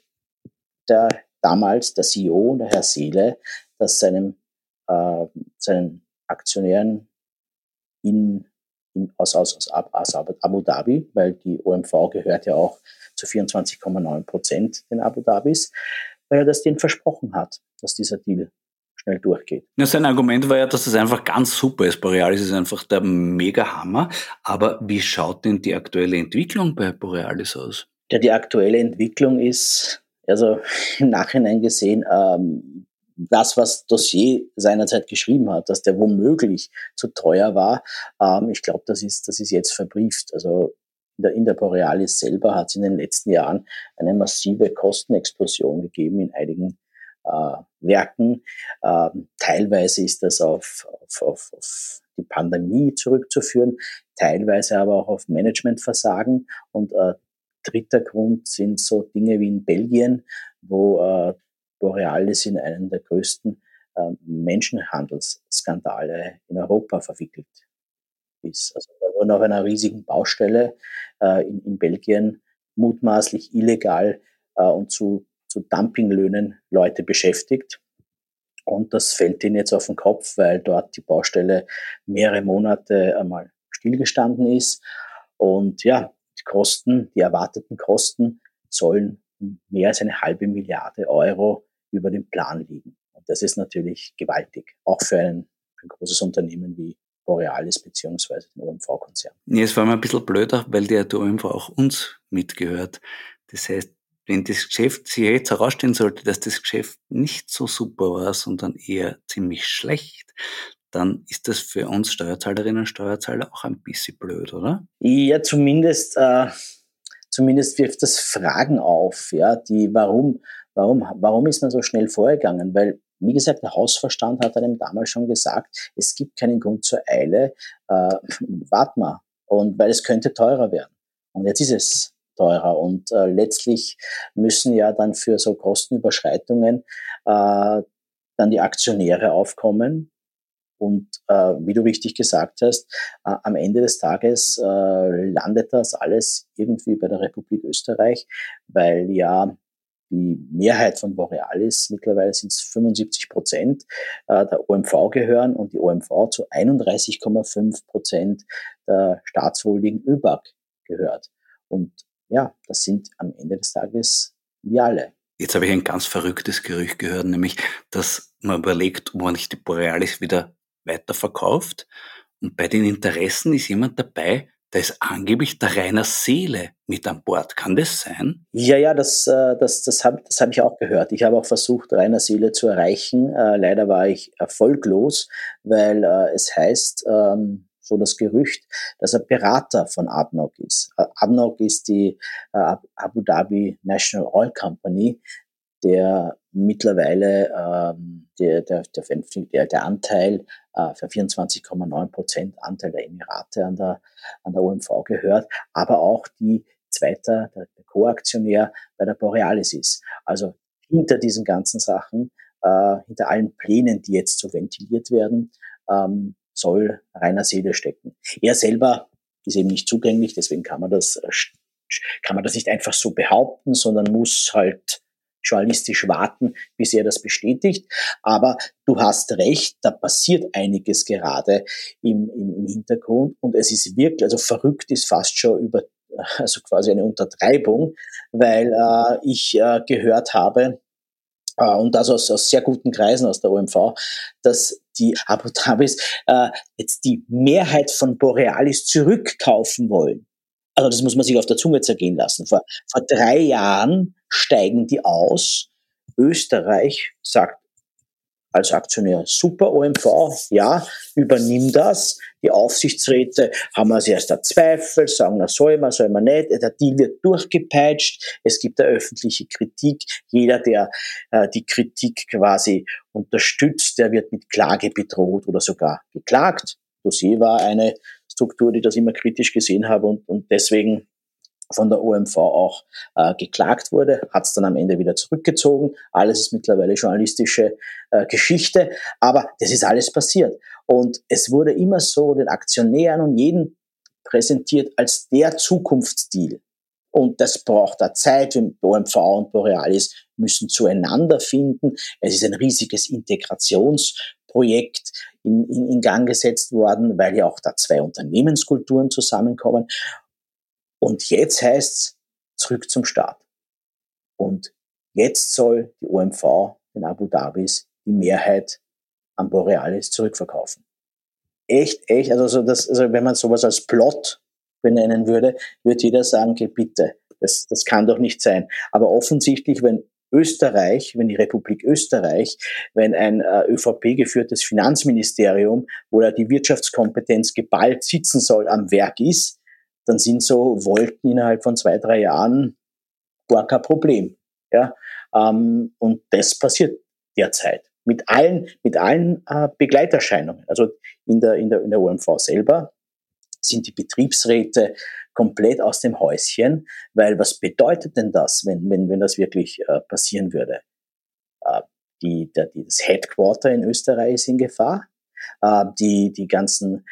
der damals der CEO, der Herr Seele, das seinem, äh, seinen Aktionären in, in, aus, aus, aus, aus Abu Dhabi, weil die OMV gehört ja auch zu 24,9 Prozent den Abu Dhabis, weil er das denen versprochen hat, dass dieser Deal schnell durchgeht. Ja, sein Argument war ja, dass das einfach ganz super ist. Borealis ist einfach der Mega-Hammer. Aber wie schaut denn die aktuelle Entwicklung bei Borealis aus? Ja, die aktuelle Entwicklung ist, also im Nachhinein gesehen, ähm, das, was Dossier seinerzeit geschrieben hat, dass der womöglich zu teuer war, ähm, ich glaube, das ist, das ist jetzt verbrieft. Also in der, in der Borealis selber hat es in den letzten Jahren eine massive Kostenexplosion gegeben in einigen äh, Werken. Ähm, teilweise ist das auf, auf, auf, auf die Pandemie zurückzuführen, teilweise aber auch auf Managementversagen. Und äh, dritter Grund sind so Dinge wie in Belgien, wo äh, Borealis in einen der größten äh, Menschenhandelsskandale in Europa verwickelt ist. Also da wurden auf einer riesigen Baustelle äh, in, in Belgien mutmaßlich illegal äh, und zu zu Dumpinglöhnen Leute beschäftigt. Und das fällt ihnen jetzt auf den Kopf, weil dort die Baustelle mehrere Monate einmal stillgestanden ist. Und ja, die Kosten, die erwarteten Kosten sollen mehr als eine halbe Milliarde Euro über dem Plan liegen. Und das ist natürlich gewaltig, auch für ein, für ein großes Unternehmen wie Borealis beziehungsweise den OMV-Konzern. Nee, es war mir ein bisschen blöder, weil der, der OMV auch uns mitgehört. Das heißt, wenn das Geschäft sich jetzt herausstellen sollte, dass das Geschäft nicht so super war, sondern eher ziemlich schlecht, dann ist das für uns Steuerzahlerinnen und Steuerzahler auch ein bisschen blöd, oder? Ja, zumindest, äh, zumindest wirft das Fragen auf, ja, die, warum, warum, warum ist man so schnell vorgegangen? Weil, wie gesagt, der Hausverstand hat einem damals schon gesagt, es gibt keinen Grund zur Eile, äh, wart mal. Und weil es könnte teurer werden. Und jetzt ist es teurer. Und äh, letztlich müssen ja dann für so Kostenüberschreitungen äh, dann die Aktionäre aufkommen. Und äh, wie du richtig gesagt hast, äh, am Ende des Tages äh, landet das alles irgendwie bei der Republik Österreich, weil ja die Mehrheit von Borealis, mittlerweile sind es 75 Prozent, äh, der OMV gehören und die OMV zu 31,5 Prozent der Staatsholding ÖBAG gehört. Und ja, das sind am Ende des Tages wir alle. Jetzt habe ich ein ganz verrücktes Gerücht gehört, nämlich, dass man überlegt, ob man nicht die Borealis wieder weiterverkauft. Und bei den Interessen ist jemand dabei, da ist angeblich der Rainer Seele mit an Bord. Kann das sein? Ja, ja, das, äh, das, das habe das hab ich auch gehört. Ich habe auch versucht, Rainer Seele zu erreichen. Äh, leider war ich erfolglos, weil äh, es heißt, ähm, so das Gerücht, dass er Berater von ADNOC ist. ADNOC ist die Abu Dhabi National Oil Company, der mittlerweile ähm, der, der, der, der Anteil äh, für 24,9 Prozent Anteil der Emirate an der, an der OMV gehört, aber auch die zweiter, der, der Co-Aktionär bei der Borealis ist. Also hinter diesen ganzen Sachen, äh, hinter allen Plänen, die jetzt so ventiliert werden, ähm, soll reiner Seele stecken. Er selber ist eben nicht zugänglich, deswegen kann man das, äh, kann man das nicht einfach so behaupten, sondern muss halt journalistisch warten, bis er das bestätigt. Aber du hast recht, da passiert einiges gerade im, im, im Hintergrund und es ist wirklich, also verrückt ist fast schon über, also quasi eine Untertreibung, weil äh, ich äh, gehört habe, äh, und das aus, aus sehr guten Kreisen aus der OMV, dass die Abu Dhabis äh, jetzt die Mehrheit von Borealis zurückkaufen wollen. Also das muss man sich auf der Zunge zergehen lassen. Vor, vor drei Jahren steigen die aus. Österreich sagt als Aktionär super OMV, ja, übernimm das. Die Aufsichtsräte haben als erster Zweifel, sagen, na soll man, soll man nicht. Der Deal wird durchgepeitscht. Es gibt eine öffentliche Kritik. Jeder, der äh, die Kritik quasi unterstützt, der wird mit Klage bedroht oder sogar geklagt. Dossier war eine Struktur, die das immer kritisch gesehen habe und, und deswegen von der OMV auch äh, geklagt wurde, hat es dann am Ende wieder zurückgezogen. Alles ist mittlerweile journalistische äh, Geschichte, aber das ist alles passiert. Und es wurde immer so den Aktionären und jeden präsentiert als der Zukunftsdeal. Und das braucht da Zeit. OMV und Borealis müssen zueinander finden. Es ist ein riesiges Integrationsprojekt in, in, in Gang gesetzt worden, weil ja auch da zwei Unternehmenskulturen zusammenkommen. Und jetzt heißt's, zurück zum Staat. Und jetzt soll die OMV in Abu Dhabis die Mehrheit an Borealis zurückverkaufen. Echt, echt, also, das, also wenn man sowas als Plot benennen würde, würde jeder sagen, okay, bitte, das, das kann doch nicht sein. Aber offensichtlich, wenn Österreich, wenn die Republik Österreich, wenn ein äh, ÖVP-geführtes Finanzministerium, wo ja die Wirtschaftskompetenz geballt sitzen soll, am Werk ist, dann sind so Wolken innerhalb von zwei, drei Jahren gar kein Problem. Ja? Ähm, und das passiert derzeit mit allen, mit allen äh, Begleiterscheinungen. Also in der, in, der, in der OMV selber sind die Betriebsräte komplett aus dem Häuschen, weil was bedeutet denn das, wenn, wenn, wenn das wirklich äh, passieren würde? Äh, die, der, die, das Headquarter in Österreich ist in Gefahr. Äh, die, die ganzen,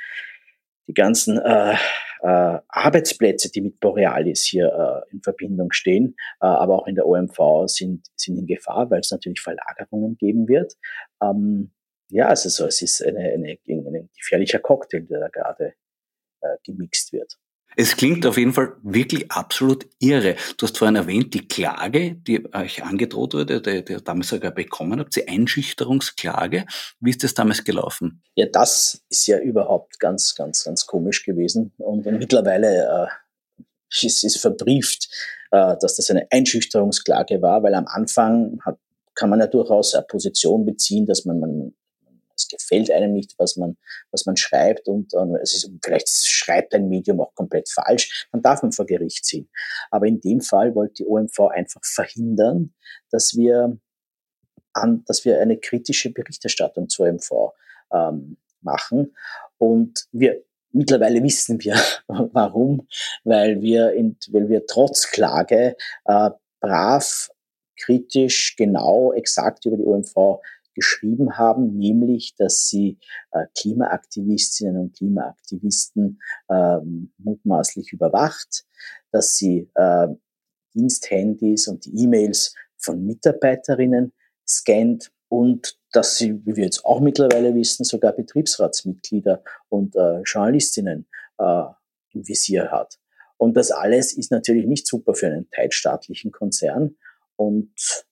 die ganzen äh, äh, Arbeitsplätze, die mit Borealis hier äh, in Verbindung stehen, aber auch in der OMV sind, sind in Gefahr, weil es natürlich Verlagerungen geben wird. Ähm, ja, also so, es ist eine, eine, ein gefährlicher Cocktail, der da gerade gemixt wird. Es klingt auf jeden Fall wirklich absolut irre. Du hast vorhin erwähnt, die Klage, die euch angedroht wurde, die, ihr damals sogar bekommen habt, die Einschüchterungsklage. Wie ist das damals gelaufen? Ja, das ist ja überhaupt ganz, ganz, ganz komisch gewesen. Und mittlerweile äh, ist es verbrieft, äh, dass das eine Einschüchterungsklage war, weil am Anfang hat, kann man ja durchaus eine Position beziehen, dass man, man es gefällt einem nicht, was man, was man schreibt und äh, es ist, vielleicht schreibt ein Medium auch komplett falsch, dann darf man vor Gericht ziehen. Aber in dem Fall wollte die OMV einfach verhindern, dass wir an, dass wir eine kritische Berichterstattung zur OMV ähm, machen. Und wir mittlerweile wissen wir, warum, weil wir, in, weil wir trotz Klage äh, brav, kritisch, genau, exakt über die OMV geschrieben haben, nämlich, dass sie äh, Klimaaktivistinnen und Klimaaktivisten äh, mutmaßlich überwacht, dass sie äh, Diensthandys und die E-Mails von Mitarbeiterinnen scannt und dass sie, wie wir jetzt auch mittlerweile wissen, sogar Betriebsratsmitglieder und äh, Journalistinnen äh, im Visier hat. Und das alles ist natürlich nicht super für einen teilstaatlichen Konzern. Und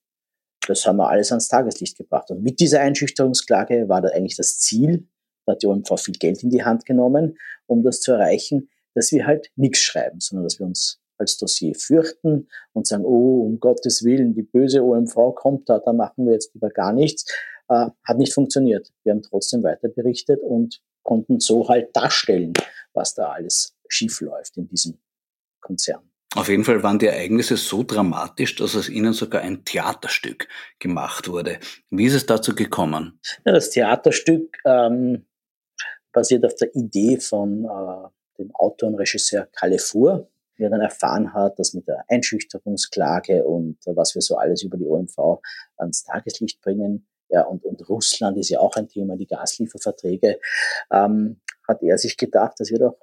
das haben wir alles ans Tageslicht gebracht. Und mit dieser Einschüchterungsklage war da eigentlich das Ziel, da hat die OMV viel Geld in die Hand genommen, um das zu erreichen, dass wir halt nichts schreiben, sondern dass wir uns als Dossier fürchten und sagen, oh, um Gottes Willen, die böse OMV kommt da, da machen wir jetzt lieber gar nichts. Äh, hat nicht funktioniert. Wir haben trotzdem weiter berichtet und konnten so halt darstellen, was da alles schief läuft in diesem Konzern. Auf jeden Fall waren die Ereignisse so dramatisch, dass aus ihnen sogar ein Theaterstück gemacht wurde. Wie ist es dazu gekommen? Ja, das Theaterstück ähm, basiert auf der Idee von äh, dem Autor und Regisseur Kalle Fuhr, der dann erfahren hat, dass mit der Einschüchterungsklage und äh, was wir so alles über die OMV ans Tageslicht bringen, ja, und, und Russland ist ja auch ein Thema, die Gaslieferverträge, ähm, hat er sich gedacht, das wird auch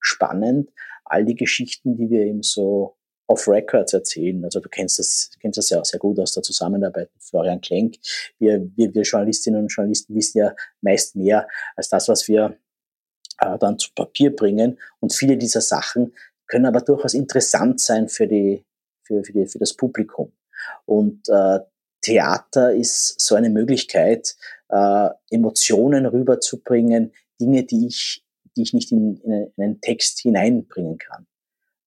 spannend, all die Geschichten, die wir eben so off Records erzählen. Also du kennst das, kennst das ja auch sehr gut aus der Zusammenarbeit mit Florian Klenk. Wir, wir, wir Journalistinnen und Journalisten wissen ja meist mehr als das, was wir äh, dann zu Papier bringen. Und viele dieser Sachen können aber durchaus interessant sein für die, für, für, die, für das Publikum. Und äh, Theater ist so eine Möglichkeit, äh, Emotionen rüberzubringen, Dinge, die ich die ich nicht in, in einen Text hineinbringen kann.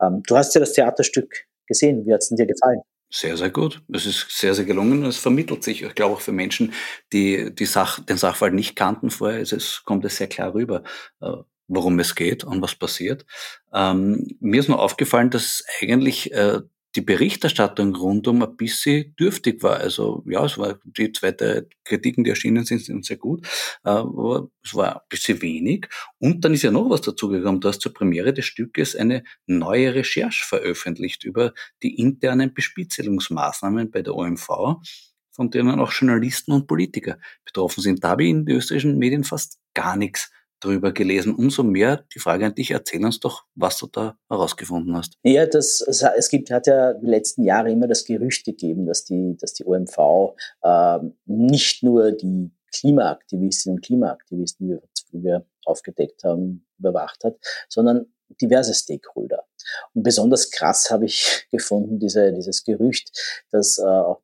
Ähm, du hast ja das Theaterstück gesehen. Wie hat es dir gefallen? Sehr, sehr gut. Es ist sehr, sehr gelungen. Es vermittelt sich. Ich glaube auch für Menschen, die, die Sach, den Sachverhalt nicht kannten vorher, ist es, kommt es sehr klar rüber, äh, worum es geht und was passiert. Ähm, mir ist nur aufgefallen, dass eigentlich äh, die Berichterstattung rundum ein bisschen dürftig war. Also ja, es war die zweite Kritiken, die erschienen sind, sind sehr gut, äh, aber es war ein bisschen wenig. Und dann ist ja noch was dazugekommen. Du hast zur Premiere des Stückes eine neue Recherche veröffentlicht über die internen Bespitzelungsmaßnahmen bei der OMV, von denen auch Journalisten und Politiker betroffen sind. Da habe ich in den österreichischen Medien fast gar nichts drüber gelesen. Umso mehr die Frage an dich, erzähl uns doch, was du da herausgefunden hast. Ja, das, es gibt, hat ja die letzten Jahre immer das Gerücht gegeben, dass die, dass die OMV äh, nicht nur die Klimaaktivistinnen und Klimaaktivisten, wie wir aufgedeckt haben, überwacht hat, sondern diverse Stakeholder. Und besonders krass habe ich gefunden, diese, dieses Gerücht, dass äh, auch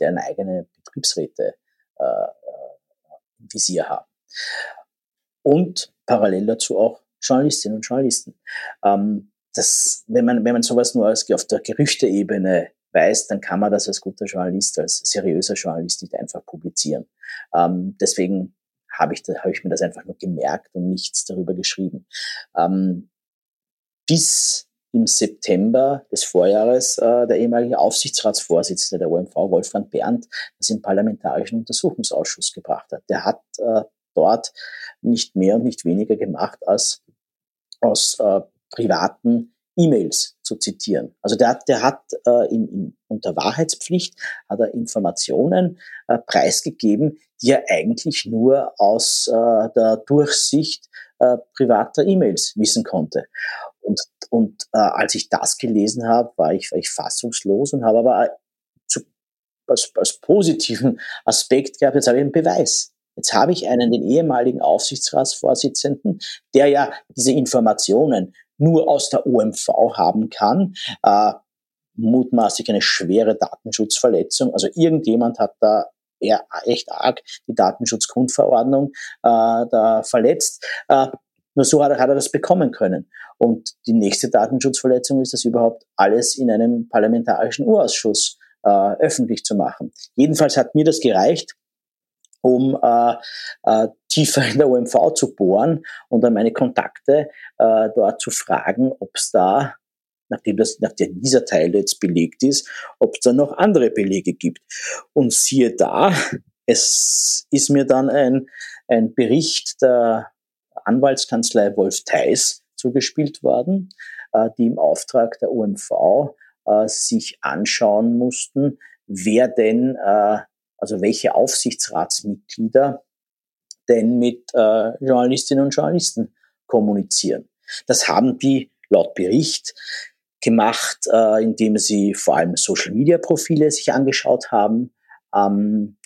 deren eigene Betriebsräte äh, im Visier haben. Und parallel dazu auch Journalistinnen und Journalisten. Ähm, das, wenn, man, wenn man sowas nur als, auf der Gerüchteebene weiß, dann kann man das als guter Journalist, als seriöser Journalist nicht einfach publizieren. Ähm, deswegen habe ich, hab ich mir das einfach nur gemerkt und nichts darüber geschrieben. Ähm, bis im September des Vorjahres äh, der ehemalige Aufsichtsratsvorsitzende der OMV, Wolfgang Berndt, das im Parlamentarischen Untersuchungsausschuss gebracht hat. Der hat äh, dort nicht mehr und nicht weniger gemacht, als aus äh, privaten E-Mails zu zitieren. Also der, der hat äh, in, in, unter Wahrheitspflicht hat er Informationen äh, preisgegeben, die er eigentlich nur aus äh, der Durchsicht äh, privater E-Mails wissen konnte. Und, und äh, als ich das gelesen habe, war ich, war ich fassungslos und habe aber zu, als, als positiven Aspekt gehabt, jetzt habe ich einen Beweis. Jetzt habe ich einen, den ehemaligen Aufsichtsratsvorsitzenden, der ja diese Informationen nur aus der OMV haben kann, äh, mutmaßlich eine schwere Datenschutzverletzung. Also irgendjemand hat da eher echt arg die Datenschutzgrundverordnung äh, da verletzt. Äh, nur so hat er, hat er das bekommen können. Und die nächste Datenschutzverletzung ist, das überhaupt alles in einem parlamentarischen Urausschuss äh, öffentlich zu machen. Jedenfalls hat mir das gereicht, um äh, äh, tiefer in der OMV zu bohren und dann meine Kontakte äh, dort zu fragen, ob es da, nachdem, das, nachdem dieser Teil jetzt belegt ist, ob es da noch andere Belege gibt. Und siehe da, es ist mir dann ein, ein Bericht der Anwaltskanzlei Wolf Theis zugespielt worden, äh, die im Auftrag der OMV äh, sich anschauen mussten, wer denn äh, also welche Aufsichtsratsmitglieder denn mit äh, Journalistinnen und Journalisten kommunizieren. Das haben die laut Bericht gemacht, äh, indem sie vor allem Social-Media-Profile sich angeschaut haben ähm,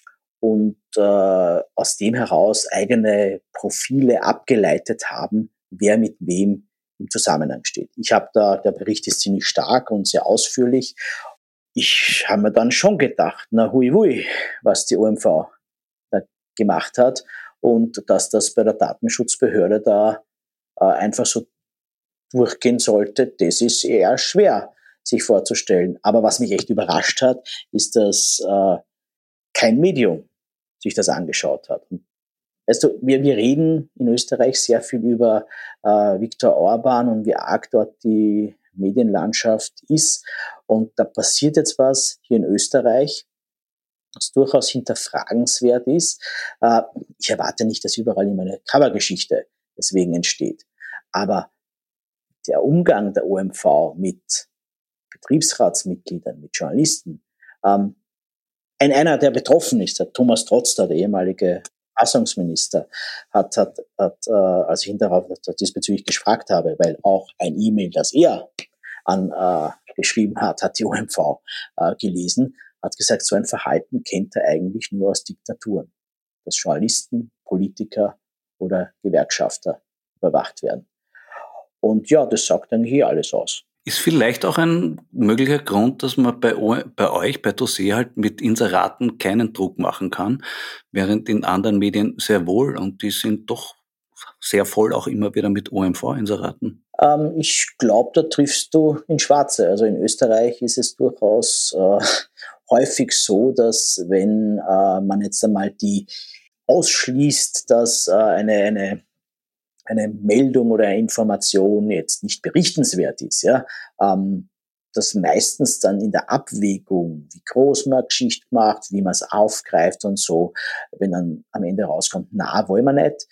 und äh, aus dem heraus eigene Profile abgeleitet haben, wer mit wem im Zusammenhang steht. Ich habe da, der Bericht ist ziemlich stark und sehr ausführlich ich habe mir dann schon gedacht, na hui hui, was die OMV da gemacht hat und dass das bei der Datenschutzbehörde da äh, einfach so durchgehen sollte, das ist eher schwer sich vorzustellen. Aber was mich echt überrascht hat, ist, dass äh, kein Medium sich das angeschaut hat. Weißt du, wir, wir reden in Österreich sehr viel über äh, Viktor Orban und wie arg dort die Medienlandschaft ist. Und da passiert jetzt was hier in Österreich, was durchaus hinterfragenswert ist. Äh, ich erwarte nicht, dass überall immer eine Covergeschichte deswegen entsteht. Aber der Umgang der OMV mit Betriebsratsmitgliedern, mit Journalisten, ähm, ein, einer, der betroffen ist, der Thomas Trotzter, der ehemalige Verfassungsminister, hat, hat, hat äh, als ich ihn darauf diesbezüglich gefragt habe, weil auch ein E-Mail, das er an äh, geschrieben hat, hat die OMV äh, gelesen, hat gesagt, so ein Verhalten kennt er eigentlich nur aus Diktaturen, dass Journalisten, Politiker oder Gewerkschafter überwacht werden. Und ja, das sagt eigentlich hier alles aus. Ist vielleicht auch ein möglicher Grund, dass man bei, bei euch, bei Dossier halt mit Inseraten keinen Druck machen kann, während in anderen Medien sehr wohl und die sind doch sehr voll auch immer wieder mit OMV-Inseraten. Ähm, ich glaube, da triffst du in Schwarze. Also in Österreich ist es durchaus äh, häufig so, dass wenn äh, man jetzt einmal die ausschließt, dass äh, eine, eine, eine Meldung oder eine Information jetzt nicht berichtenswert ist, ja, ähm, dass meistens dann in der Abwägung, wie groß man Geschichte macht, wie man es aufgreift und so, wenn dann am Ende rauskommt, na, wollen wir nicht,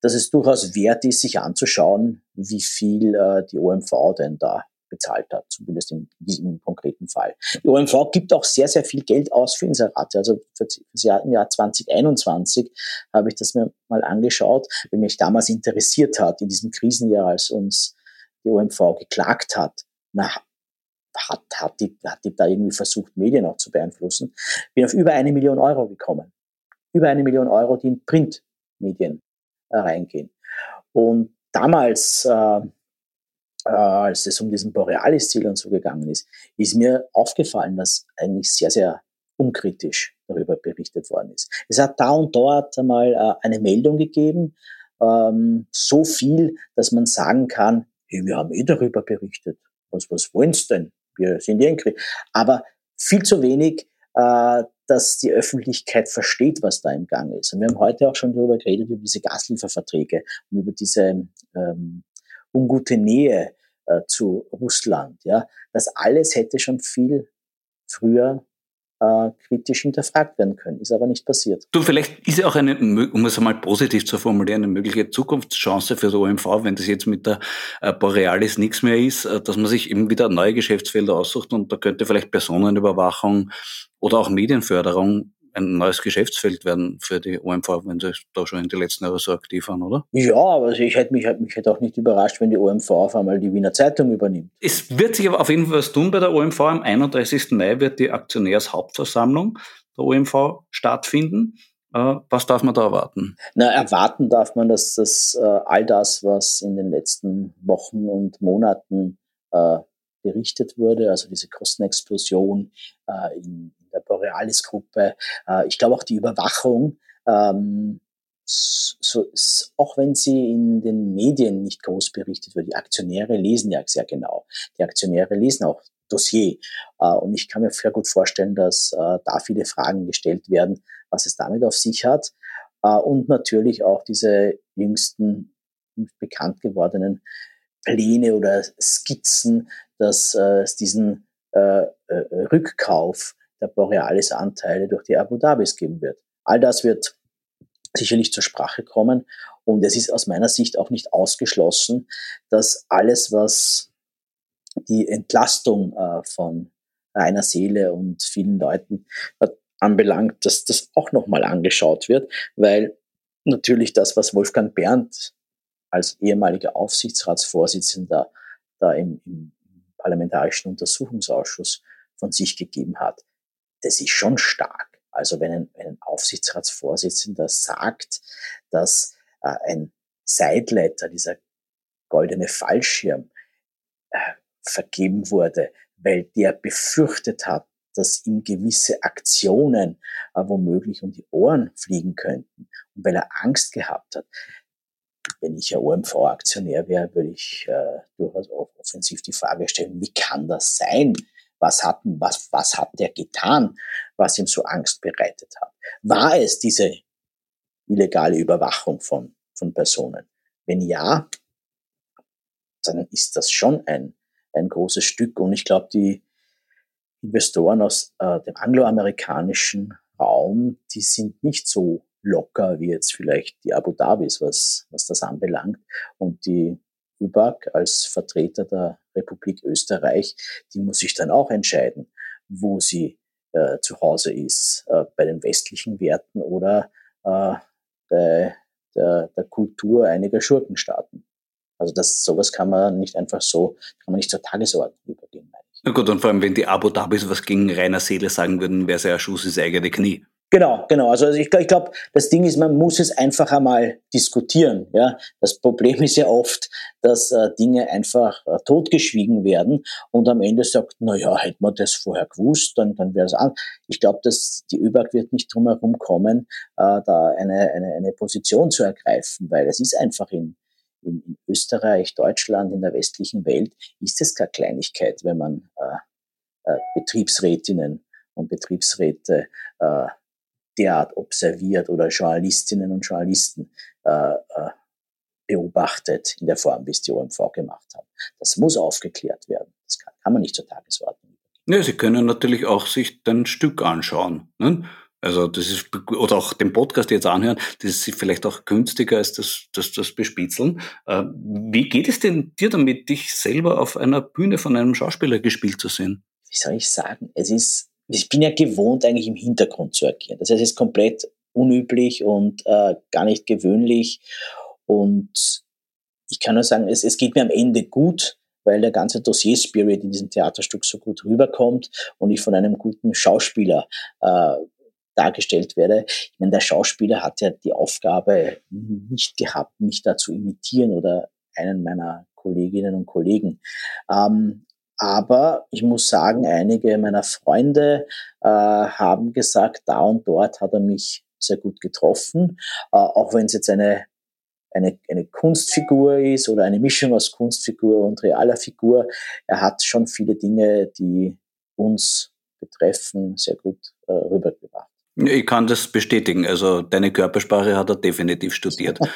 dass es durchaus wert ist, sich anzuschauen, wie viel äh, die OMV denn da bezahlt hat, zumindest in diesem konkreten Fall. Die OMV gibt auch sehr, sehr viel Geld aus für Inserate. Also für das Jahr, im Jahr 2021 habe ich das mir mal angeschaut, weil mich damals interessiert hat, in diesem Krisenjahr, als uns die OMV geklagt hat, na, hat, hat, die, hat die da irgendwie versucht, Medien auch zu beeinflussen, bin auf über eine Million Euro gekommen. Über eine Million Euro, die in Printmedien reingehen. Und damals äh, äh, als es um diesen Borealis-Ziel und so gegangen ist, ist mir aufgefallen, dass eigentlich sehr, sehr unkritisch darüber berichtet worden ist. Es hat da und dort einmal äh, eine Meldung gegeben, ähm, so viel, dass man sagen kann, hey, wir haben eh darüber berichtet. Was, was wollen Sie denn? Wir sind irgendwie. Aber viel zu wenig, äh, dass die Öffentlichkeit versteht, was da im Gang ist. Und wir haben heute auch schon darüber geredet, über diese Gaslieferverträge und über diese ähm, ungute Nähe äh, zu Russland. Ja, das alles hätte schon viel früher äh, kritisch hinterfragt werden können. Ist aber nicht passiert. Du, vielleicht ist ja auch eine, um es einmal positiv zu formulieren, eine mögliche Zukunftschance für das OMV, wenn das jetzt mit der äh, Borealis nichts mehr ist, äh, dass man sich eben wieder neue Geschäftsfelder aussucht und da könnte vielleicht Personenüberwachung oder auch Medienförderung ein neues Geschäftsfeld werden für die OMV, wenn sie da schon in den letzten Jahren so aktiv waren, oder? Ja, aber ich hätte mich, mich hätte auch nicht überrascht, wenn die OMV auf einmal die Wiener Zeitung übernimmt. Es wird sich aber auf jeden Fall was tun bei der OMV. Am 31. Mai wird die Aktionärshauptversammlung der OMV stattfinden. Äh, was darf man da erwarten? Na, erwarten darf man, dass das äh, all das, was in den letzten Wochen und Monaten äh, berichtet wurde, also diese Kostenexplosion äh, in, der Borealis-Gruppe. Äh, ich glaube auch die Überwachung, ähm, so, auch wenn sie in den Medien nicht groß berichtet wird, die Aktionäre lesen ja sehr genau. Die Aktionäre lesen auch Dossier. Äh, und ich kann mir sehr gut vorstellen, dass äh, da viele Fragen gestellt werden, was es damit auf sich hat. Und natürlich auch diese jüngsten bekannt gewordenen Pläne oder Skizzen, dass es diesen Rückkauf der Borealis-Anteile durch die Abu Dhabis geben wird. All das wird sicherlich zur Sprache kommen. Und es ist aus meiner Sicht auch nicht ausgeschlossen, dass alles, was die Entlastung äh, von reiner Seele und vielen Leuten anbelangt, dass das auch nochmal angeschaut wird, weil natürlich das, was Wolfgang Berndt als ehemaliger Aufsichtsratsvorsitzender da im, im Parlamentarischen Untersuchungsausschuss von sich gegeben hat, das ist schon stark. Also wenn ein, ein Aufsichtsratsvorsitzender sagt, dass äh, ein Sideletter, dieser goldene Fallschirm, äh, vergeben wurde, weil der befürchtet hat, dass ihm gewisse Aktionen äh, womöglich um die Ohren fliegen könnten und weil er Angst gehabt hat. Wenn ich ein OMV-Aktionär wäre, würde ich äh, durchaus offensiv die Frage stellen, wie kann das sein? Was hat, was, was hat der getan, was ihm so Angst bereitet hat? War es diese illegale Überwachung von, von Personen? Wenn ja, dann ist das schon ein, ein großes Stück. Und ich glaube, die Investoren aus äh, dem angloamerikanischen Raum, die sind nicht so locker wie jetzt vielleicht die Abu Dhabis, was, was das anbelangt. Und die ÖBAG als Vertreter der Republik Österreich, die muss sich dann auch entscheiden, wo sie äh, zu Hause ist, äh, bei den westlichen Werten oder äh, bei der, der Kultur einiger Schurkenstaaten. Also das, sowas kann man nicht einfach so, kann man nicht zur Tagesordnung übergehen. Na gut, und vor allem, wenn die Abu Dhabis was gegen reiner Seele sagen würden, wäre es ja ein Schuss ins eigene Knie. Genau, genau. Also, ich, ich glaube, das Ding ist, man muss es einfach einmal diskutieren. Ja, das Problem ist ja oft, dass äh, Dinge einfach äh, totgeschwiegen werden und am Ende sagt, na ja, hätte man das vorher gewusst, dann, dann wäre es an. Ich glaube, dass die ÖBAG wird nicht drum herum kommen, äh, da eine, eine, eine Position zu ergreifen, weil es ist einfach in, in, in Österreich, Deutschland, in der westlichen Welt ist es keine Kleinigkeit, wenn man äh, äh, Betriebsrätinnen und Betriebsräte äh, derart observiert oder Journalistinnen und Journalisten äh, äh, beobachtet in der Form, wie es die OMV gemacht haben. Das muss aufgeklärt werden. Das kann, kann man nicht zur Tagesordnung. Ja, Sie können natürlich auch sich ein Stück anschauen. Ne? Also das ist, oder auch den Podcast jetzt anhören, das ist vielleicht auch günstiger als das, das, das Bespitzeln. Äh, wie geht es denn dir damit, dich selber auf einer Bühne von einem Schauspieler gespielt zu sehen? Wie soll ich sagen? Es ist ich bin ja gewohnt, eigentlich im Hintergrund zu agieren. Das heißt, es ist komplett unüblich und äh, gar nicht gewöhnlich. Und ich kann nur sagen, es, es geht mir am Ende gut, weil der ganze Dossier-Spirit in diesem Theaterstück so gut rüberkommt und ich von einem guten Schauspieler äh, dargestellt werde. Ich meine, der Schauspieler hat ja die Aufgabe nicht gehabt, mich da zu imitieren oder einen meiner Kolleginnen und Kollegen. Ähm, aber ich muss sagen, einige meiner Freunde äh, haben gesagt, da und dort hat er mich sehr gut getroffen, äh, auch wenn es jetzt eine, eine, eine Kunstfigur ist oder eine Mischung aus Kunstfigur und realer Figur. Er hat schon viele Dinge, die uns betreffen, sehr gut äh, rübergebracht. Ich kann das bestätigen. Also deine Körpersprache hat er definitiv studiert.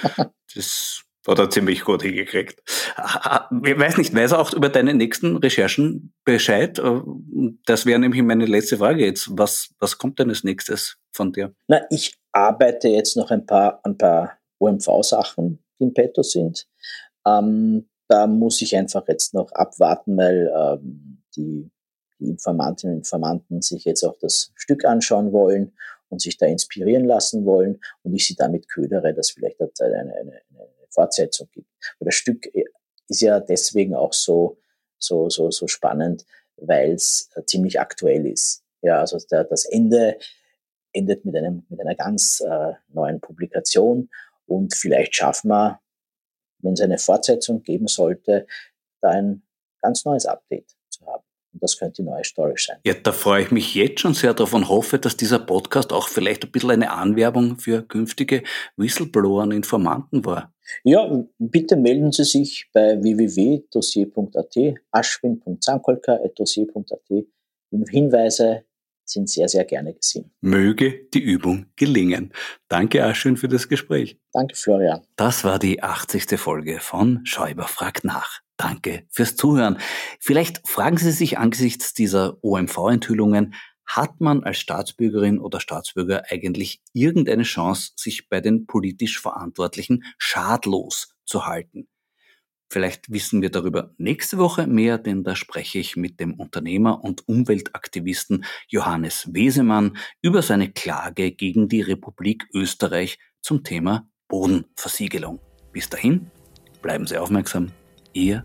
Das hat er ziemlich gut hingekriegt. Ich weiß nicht, weiß er auch über deine nächsten Recherchen Bescheid? Das wäre nämlich meine letzte Frage jetzt. Was, was kommt denn als nächstes von dir? Na, ich arbeite jetzt noch ein paar, ein paar OMV-Sachen, die im Petto sind. Ähm, da muss ich einfach jetzt noch abwarten, weil ähm, die Informantinnen und Informanten sich jetzt auch das Stück anschauen wollen und sich da inspirieren lassen wollen und ich sie damit ködere, dass vielleicht eine, eine, eine Fortsetzung gibt. Aber das Stück äh, ist ja deswegen auch so, so, so, so spannend, weil es äh, ziemlich aktuell ist. Ja, also der, das Ende endet mit, einem, mit einer ganz äh, neuen Publikation und vielleicht schaffen wir, wenn es eine Fortsetzung geben sollte, da ein ganz neues Update. Und das könnte die neue Story sein. Ja, da freue ich mich jetzt schon sehr darauf und hoffe, dass dieser Podcast auch vielleicht ein bisschen eine Anwerbung für künftige Whistleblower und Informanten war. Ja, bitte melden Sie sich bei www.dossier.at, aschwin.zankolka.dossier.at. Hinweise sind sehr, sehr gerne gesehen. Möge die Übung gelingen. Danke, Aschwin, für das Gespräch. Danke, Florian. Das war die 80. Folge von Schäuber fragt nach. Danke fürs Zuhören. Vielleicht fragen Sie sich angesichts dieser OMV-Enthüllungen, hat man als Staatsbürgerin oder Staatsbürger eigentlich irgendeine Chance, sich bei den politisch Verantwortlichen schadlos zu halten? Vielleicht wissen wir darüber nächste Woche mehr, denn da spreche ich mit dem Unternehmer und Umweltaktivisten Johannes Wesemann über seine Klage gegen die Republik Österreich zum Thema Bodenversiegelung. Bis dahin, bleiben Sie aufmerksam. Ihr